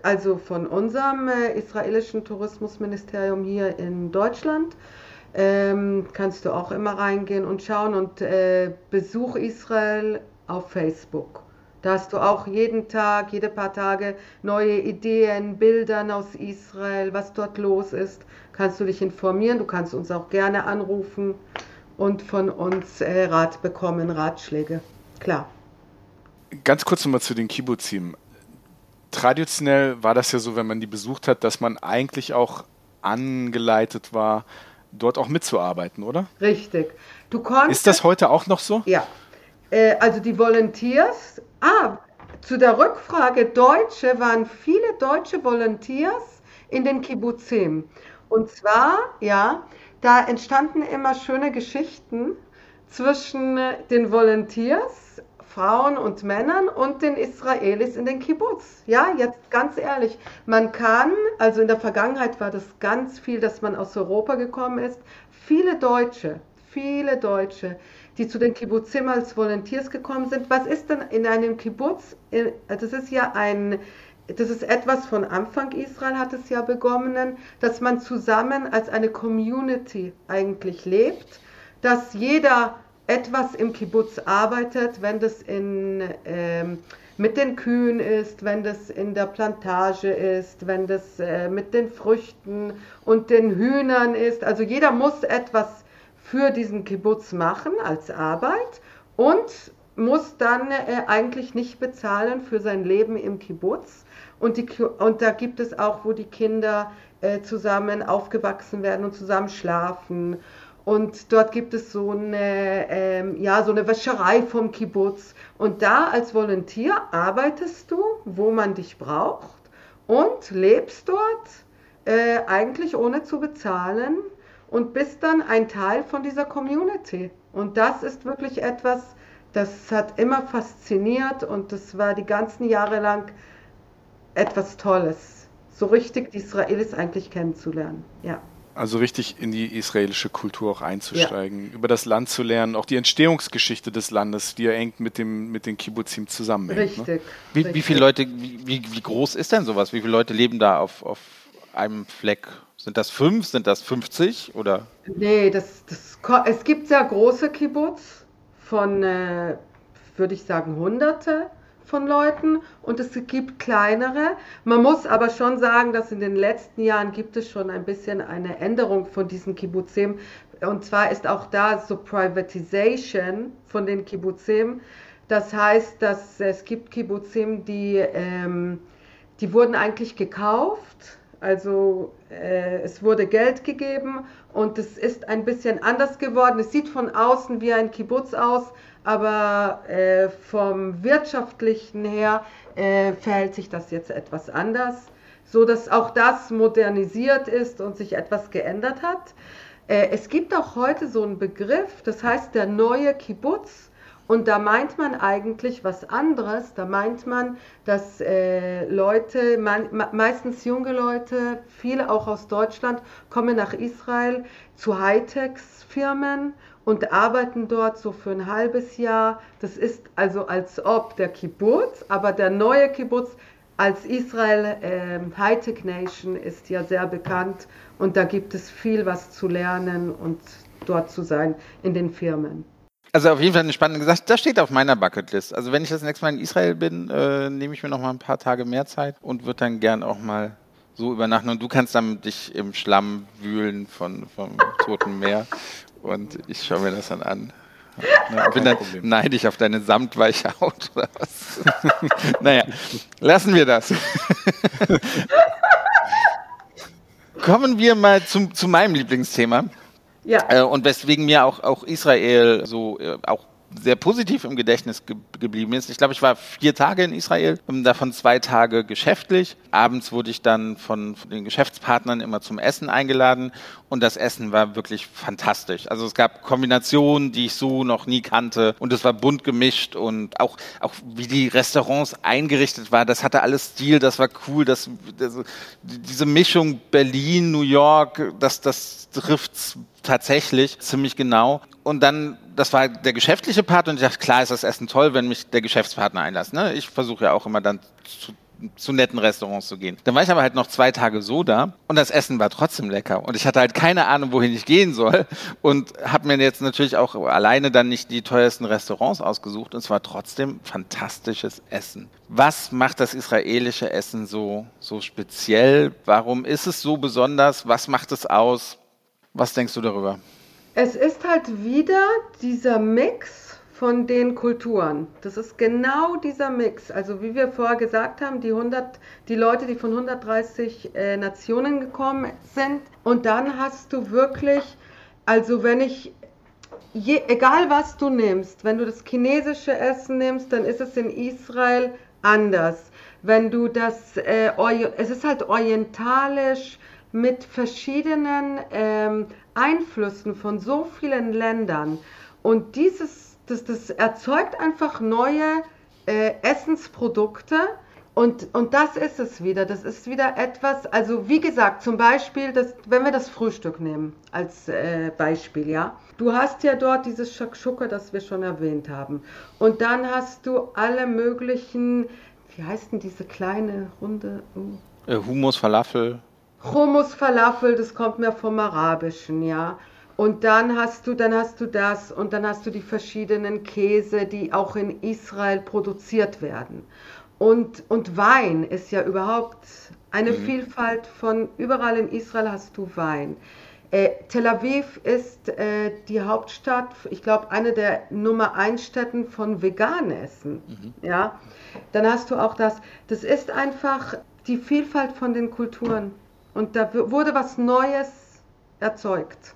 Speaker 5: also von unserem äh, israelischen Tourismusministerium hier in Deutschland. Ähm, kannst du auch immer reingehen und schauen und äh, Besuch Israel auf Facebook. Da hast du auch jeden Tag, jede paar Tage neue Ideen, Bildern aus Israel, was dort los ist. Kannst du dich informieren, du kannst uns auch gerne anrufen und von uns äh, Rat bekommen, Ratschläge. Klar.
Speaker 3: Ganz kurz nochmal zu den Kibbutzim. Traditionell war das ja so, wenn man die besucht hat, dass man eigentlich auch angeleitet war, dort auch mitzuarbeiten, oder?
Speaker 5: Richtig.
Speaker 3: Du konntest, Ist das heute auch noch so?
Speaker 5: Ja. Äh, also die Volunteers, ah, zu der Rückfrage Deutsche waren viele deutsche Volunteers in den Kibbutzim. Und zwar, ja, da entstanden immer schöne Geschichten zwischen den Volunteers Frauen und Männern und den Israelis in den Kibbutz. Ja, jetzt ganz ehrlich, man kann, also in der Vergangenheit war das ganz viel, dass man aus Europa gekommen ist. Viele Deutsche, viele Deutsche, die zu den Kibbutzim als Volunteers gekommen sind. Was ist denn in einem Kibbutz? Das ist ja ein, das ist etwas von Anfang Israel hat es ja begonnen, dass man zusammen als eine Community eigentlich lebt, dass jeder etwas im Kibbutz arbeitet, wenn das in, ähm, mit den Kühen ist, wenn das in der Plantage ist, wenn das äh, mit den Früchten und den Hühnern ist. Also jeder muss etwas für diesen Kibbutz machen als Arbeit und muss dann äh, eigentlich nicht bezahlen für sein Leben im Kibbutz. Und, die, und da gibt es auch, wo die Kinder äh, zusammen aufgewachsen werden und zusammen schlafen und dort gibt es so eine, ähm, ja, so eine Wäscherei vom Kibbutz. Und da als Volontier arbeitest du, wo man dich braucht und lebst dort äh, eigentlich ohne zu bezahlen und bist dann ein Teil von dieser Community. Und das ist wirklich etwas, das hat immer fasziniert und das war die ganzen Jahre lang etwas Tolles. So richtig die Israelis eigentlich kennenzulernen. Ja.
Speaker 3: Also richtig in die israelische Kultur auch einzusteigen, ja. über das Land zu lernen, auch die Entstehungsgeschichte des Landes, die ja eng mit dem mit den Kibbutzim zusammenhängt.
Speaker 2: Ne? Richtig. Ne? Wie, richtig. wie viele Leute, wie, wie groß ist denn sowas? Wie viele Leute leben da auf, auf einem Fleck? Sind das fünf? Sind das 50? Oder?
Speaker 5: Nee, das, das, es gibt sehr große Kibbutz von, äh, würde ich sagen, Hunderte von Leuten und es gibt kleinere. Man muss aber schon sagen, dass in den letzten Jahren gibt es schon ein bisschen eine Änderung von diesen Kibbutzim. Und zwar ist auch da so Privatization von den Kibbutzim. Das heißt, dass es gibt Kibbutzim, die, ähm, die wurden eigentlich gekauft. Also äh, es wurde Geld gegeben und es ist ein bisschen anders geworden. Es sieht von außen wie ein Kibbutz aus, aber äh, vom wirtschaftlichen her äh, verhält sich das jetzt etwas anders, so dass auch das modernisiert ist und sich etwas geändert hat. Äh, es gibt auch heute so einen Begriff, das heißt der neue Kibbutz. Und da meint man eigentlich was anderes. Da meint man, dass äh, Leute, man, meistens junge Leute, viele auch aus Deutschland, kommen nach Israel zu Hightech-Firmen und arbeiten dort so für ein halbes Jahr. Das ist also als ob der Kibbutz, aber der neue Kibbutz als Israel äh, Hightech Nation ist ja sehr bekannt und da gibt es viel was zu lernen und dort zu sein in den Firmen.
Speaker 2: Also auf jeden Fall eine spannende gesagt. Das steht auf meiner Bucketlist. Also wenn ich das nächste Mal in Israel bin, äh, nehme ich mir noch mal ein paar Tage mehr Zeit und würde dann gern auch mal so übernachten. Und du kannst dann dich im Schlamm wühlen von, vom Toten Meer. Und ich schaue mir das dann an. Ja, bin dann neidisch auf deine samtweiche Haut oder was. naja, lassen wir das. Kommen wir mal zum, zu meinem Lieblingsthema. Ja. Äh, und weswegen mir auch, auch Israel so äh, auch sehr positiv im Gedächtnis ge geblieben ist. Ich glaube, ich war vier Tage in Israel, davon zwei Tage geschäftlich. Abends wurde ich dann von, von, den Geschäftspartnern immer zum Essen eingeladen und das Essen war wirklich fantastisch. Also es gab Kombinationen, die ich so noch nie kannte und es war bunt gemischt und auch, auch wie die Restaurants eingerichtet waren, das hatte alles Stil, das war cool, das, das diese Mischung Berlin, New York, das, das trifft's tatsächlich ziemlich genau. Und dann, das war der geschäftliche Part und ich dachte, klar ist das Essen toll, wenn mich der Geschäftspartner einlässt. Ne? Ich versuche ja auch immer dann zu zu netten Restaurants zu gehen. Dann war ich aber halt noch zwei Tage so da und das Essen war trotzdem lecker und ich hatte halt keine Ahnung, wohin ich gehen soll und habe mir jetzt natürlich auch alleine dann nicht die teuersten Restaurants ausgesucht und es war trotzdem fantastisches Essen. Was macht das israelische Essen so so speziell? Warum ist es so besonders? Was macht es aus? Was denkst du darüber?
Speaker 5: Es ist halt wieder dieser Mix von den Kulturen. Das ist genau dieser Mix. Also wie wir vorher gesagt haben, die, 100, die Leute, die von 130 äh, Nationen gekommen sind. Und dann hast du wirklich, also wenn ich, je, egal was du nimmst, wenn du das chinesische Essen nimmst, dann ist es in Israel anders. Wenn du das, äh, es ist halt orientalisch, mit verschiedenen ähm, Einflüssen von so vielen Ländern. Und dieses, das, das erzeugt einfach neue äh, Essensprodukte. Und, und das ist es wieder. Das ist wieder etwas, also wie gesagt, zum Beispiel, das, wenn wir das Frühstück nehmen als äh, Beispiel, ja. Du hast ja dort dieses Shakshuka, das wir schon erwähnt haben. Und dann hast du alle möglichen, wie heißt denn diese kleine runde?
Speaker 2: Oh. Äh, Humus, Falafel.
Speaker 5: Hummus Falafel, das kommt mir vom Arabischen, ja. Und dann hast du, dann hast du das und dann hast du die verschiedenen Käse, die auch in Israel produziert werden. Und, und Wein ist ja überhaupt eine mhm. Vielfalt von überall in Israel hast du Wein. Äh, Tel Aviv ist äh, die Hauptstadt, ich glaube, eine der Nummer 1 Städten von Veganessen. Mhm. Ja? Dann hast du auch das. Das ist einfach die Vielfalt von den Kulturen. Und da wurde was Neues erzeugt.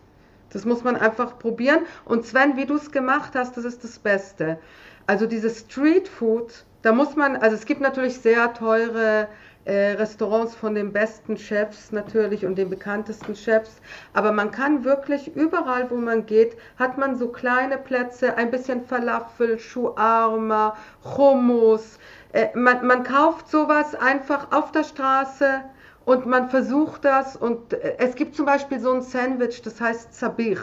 Speaker 5: Das muss man einfach probieren. Und Sven, wie du es gemacht hast, das ist das Beste. Also dieses Street Food, da muss man, also es gibt natürlich sehr teure äh, Restaurants von den besten Chefs natürlich und den bekanntesten Chefs, aber man kann wirklich überall, wo man geht, hat man so kleine Plätze, ein bisschen Falafel, Schuarma, Hummus. Äh, man, man kauft sowas einfach auf der Straße und man versucht das und äh, es gibt zum Beispiel so ein Sandwich, das heißt Zabich.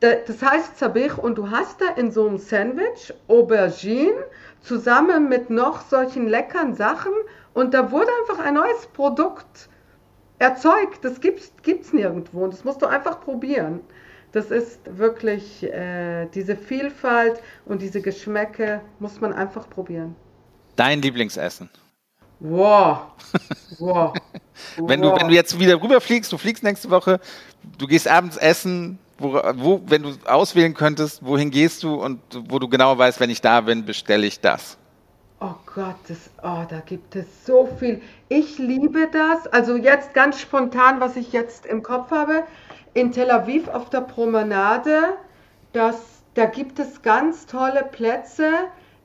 Speaker 5: Das heißt Zabich und du hast da in so einem Sandwich Aubergine zusammen mit noch solchen leckeren Sachen und da wurde einfach ein neues Produkt erzeugt. Das gibt es nirgendwo und das musst du einfach probieren. Das ist wirklich äh, diese Vielfalt und diese Geschmäcke muss man einfach probieren.
Speaker 2: Dein Lieblingsessen?
Speaker 5: Wow. wow.
Speaker 2: wenn, du, wenn du jetzt wieder rüberfliegst, du fliegst nächste Woche, du gehst abends essen, wo, wo, wenn du auswählen könntest, wohin gehst du und wo du genau weißt, wenn ich da bin, bestelle ich das?
Speaker 5: Oh Gott, das, oh, da gibt es so viel. Ich liebe das. Also jetzt ganz spontan, was ich jetzt im Kopf habe. In Tel Aviv auf der Promenade, das, da gibt es ganz tolle Plätze,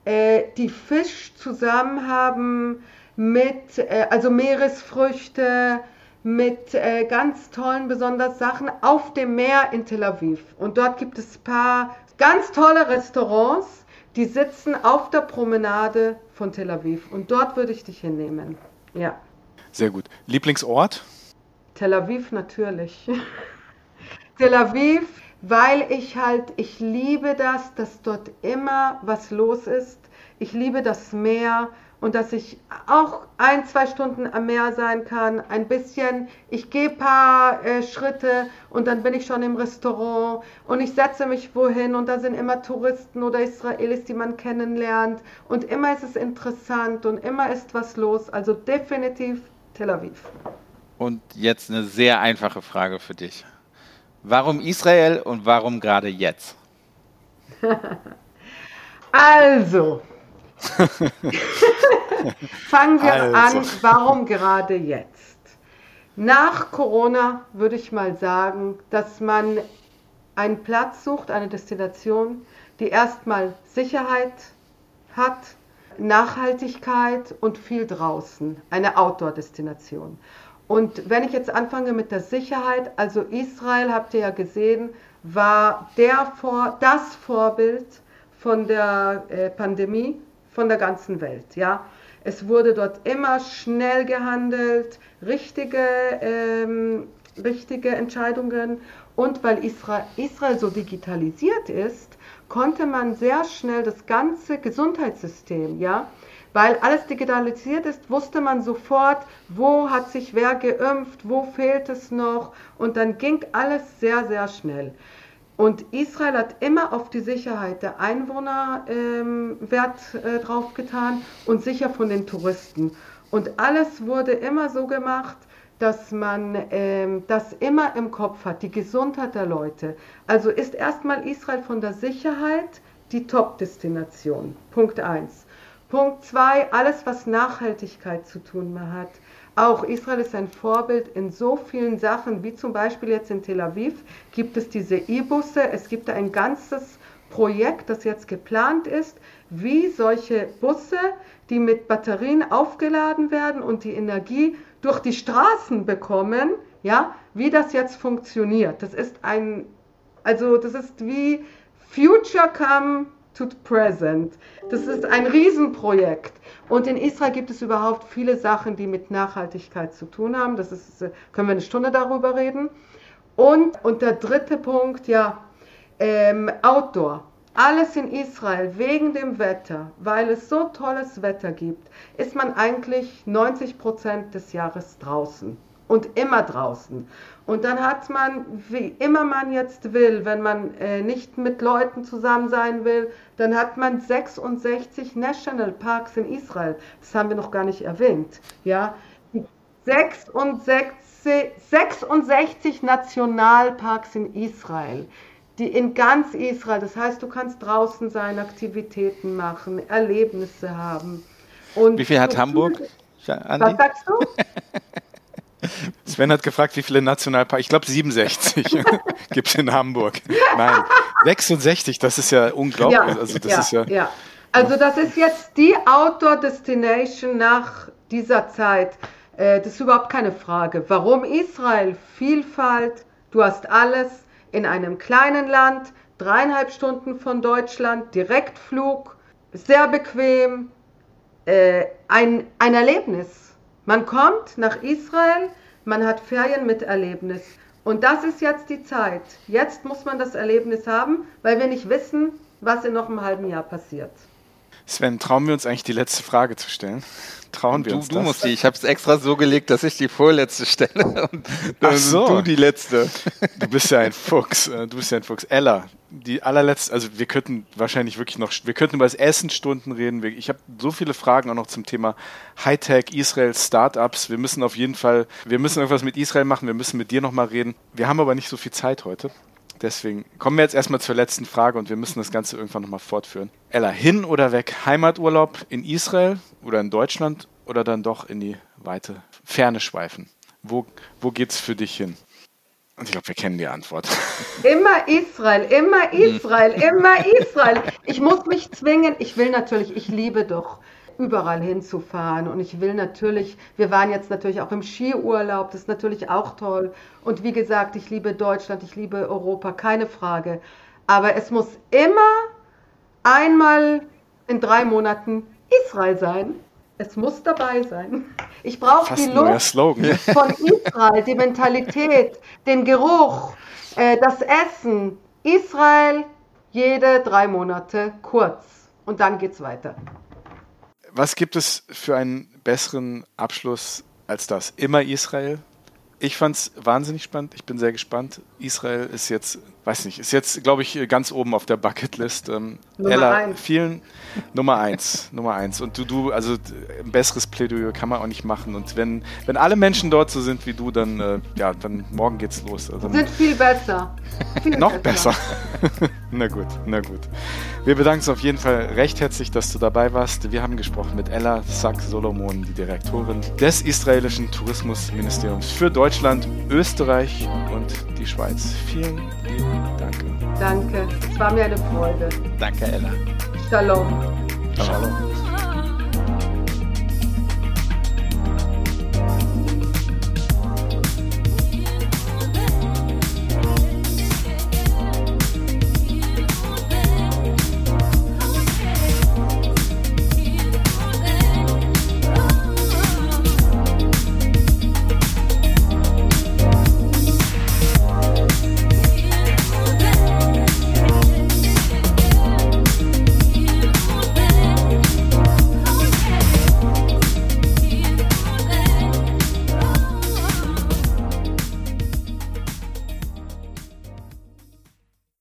Speaker 5: äh, die Fisch zusammen haben mit, äh, also Meeresfrüchte, mit äh, ganz tollen, besonders Sachen auf dem Meer in Tel Aviv. Und dort gibt es ein paar ganz tolle Restaurants, die sitzen auf der Promenade von Tel Aviv. Und dort würde ich dich hinnehmen. Ja.
Speaker 1: Sehr gut. Lieblingsort?
Speaker 5: Tel Aviv natürlich. Tel Aviv, weil ich halt, ich liebe das, dass dort immer was los ist. Ich liebe das Meer und dass ich auch ein, zwei Stunden am Meer sein kann, ein bisschen, ich gehe ein paar äh, Schritte und dann bin ich schon im Restaurant und ich setze mich wohin und da sind immer Touristen oder Israelis, die man kennenlernt und immer ist es interessant und immer ist was los, also definitiv Tel Aviv.
Speaker 2: Und jetzt eine sehr einfache Frage für dich. Warum Israel und warum gerade jetzt?
Speaker 5: also, Fangen wir also. an, warum gerade jetzt? Nach Corona würde ich mal sagen, dass man einen Platz sucht, eine Destination, die erstmal Sicherheit hat, Nachhaltigkeit und viel draußen, eine Outdoor-Destination. Und wenn ich jetzt anfange mit der Sicherheit, also Israel, habt ihr ja gesehen, war der Vor das Vorbild von der äh, Pandemie von der ganzen Welt. Ja? Es wurde dort immer schnell gehandelt, richtige, ähm, richtige Entscheidungen. Und weil Israel, so digitalisiert ist, konnte man sehr schnell das ganze Gesundheitssystem, ja, weil alles digitalisiert ist, wusste man sofort, wo hat sich wer geimpft, wo fehlt es noch und dann ging alles sehr, sehr schnell. Und Israel hat immer auf die Sicherheit der Einwohner ähm, Wert äh, drauf getan und sicher von den Touristen. Und alles wurde immer so gemacht, dass man ähm, das immer im Kopf hat, die Gesundheit der Leute. Also ist erstmal Israel von der Sicherheit die Top-Destination. Punkt 1. Punkt 2, alles, was Nachhaltigkeit zu tun hat. Auch Israel ist ein Vorbild in so vielen Sachen, wie zum Beispiel jetzt in Tel Aviv gibt es diese E-Busse. Es gibt ein ganzes Projekt, das jetzt geplant ist, wie solche Busse, die mit Batterien aufgeladen werden und die Energie durch die Straßen bekommen, ja, wie das jetzt funktioniert. Das ist ein, also das ist wie Future Come to Present. Das ist ein Riesenprojekt. Und in Israel gibt es überhaupt viele Sachen, die mit Nachhaltigkeit zu tun haben. Das ist, können wir eine Stunde darüber reden. Und, und der dritte Punkt, ja, ähm, Outdoor. Alles in Israel wegen dem Wetter, weil es so tolles Wetter gibt, ist man eigentlich 90 Prozent des Jahres draußen und immer draußen. Und dann hat man, wie immer man jetzt will, wenn man äh, nicht mit Leuten zusammen sein will, dann hat man 66 Nationalparks in Israel. Das haben wir noch gar nicht erwähnt. Ja, 66, 66 Nationalparks in Israel, die in ganz Israel, das heißt, du kannst draußen sein, Aktivitäten machen, Erlebnisse haben.
Speaker 2: Und Wie viel hat Hamburg?
Speaker 5: Andi? Was sagst du?
Speaker 1: Sven hat gefragt, wie viele Nationalparks. Ich glaube 67 gibt es in Hamburg. Nein, 66, das ist ja unglaublich. Ja, also, das
Speaker 5: ja,
Speaker 1: ist ja,
Speaker 5: ja. also das ist jetzt die Outdoor Destination nach dieser Zeit. Äh, das ist überhaupt keine Frage. Warum Israel? Vielfalt, du hast alles in einem kleinen Land, dreieinhalb Stunden von Deutschland, Direktflug, sehr bequem, äh, ein, ein Erlebnis. Man kommt nach Israel, man hat Ferien mit Erlebnis. Und das ist jetzt die Zeit. Jetzt muss man das Erlebnis haben, weil wir nicht wissen, was in noch einem halben Jahr passiert.
Speaker 1: Sven, trauen wir uns eigentlich die letzte Frage zu stellen? Trauen wir
Speaker 2: du,
Speaker 1: uns
Speaker 2: du das? musst die. Ich habe es extra so gelegt, dass ich die vorletzte stelle und Ach so. du die letzte.
Speaker 1: Du bist ja ein Fuchs. Äh, du bist ja ein Fuchs. Ella, die allerletzte, also wir könnten wahrscheinlich wirklich noch, wir könnten über das Essen Stunden reden. Ich habe so viele Fragen auch noch zum Thema Hightech, Israel, Startups. Wir müssen auf jeden Fall, wir müssen irgendwas mit Israel machen. Wir müssen mit dir nochmal reden. Wir haben aber nicht so viel Zeit heute.
Speaker 3: Deswegen kommen wir jetzt erstmal zur letzten Frage und wir müssen das Ganze irgendwann nochmal fortführen. Ella, hin oder weg? Heimaturlaub in Israel oder in Deutschland oder dann doch in die weite Ferne schweifen? Wo, wo geht's für dich hin? Und ich glaube, wir kennen die Antwort.
Speaker 5: Immer Israel, immer Israel, immer Israel. Ich muss mich zwingen. Ich will natürlich, ich liebe doch überall hinzufahren. Und ich will natürlich, wir waren jetzt natürlich auch im Skiurlaub, das ist natürlich auch toll. Und wie gesagt, ich liebe Deutschland, ich liebe Europa, keine Frage. Aber es muss immer einmal in drei Monaten Israel sein. Es muss dabei sein. Ich brauche die Luft von Israel, die Mentalität, den Geruch, äh, das Essen. Israel jede drei Monate kurz und dann geht's weiter.
Speaker 3: Was gibt es für einen besseren Abschluss als das? Immer Israel? Ich fand es wahnsinnig spannend. Ich bin sehr gespannt. Israel ist jetzt weiß nicht, ist jetzt, glaube ich, ganz oben auf der Bucketlist. Ähm, Nummer Ella, eins. vielen Nummer eins, Nummer eins. Und du, du, also ein besseres Plädoyer kann man auch nicht machen. Und wenn, wenn alle Menschen dort so sind wie du, dann, äh, ja, dann morgen geht's los.
Speaker 5: Also, sind viel besser.
Speaker 3: Viel noch besser. besser. na gut, na gut. Wir bedanken uns auf jeden Fall recht herzlich, dass du dabei warst. Wir haben gesprochen mit Ella Sack Solomon, die Direktorin des israelischen Tourismusministeriums für Deutschland, Österreich und die Schweiz. Vielen lieben Danke.
Speaker 5: Danke. Es war mir eine Freude.
Speaker 2: Danke, Ella.
Speaker 5: Shalom.
Speaker 3: Shalom.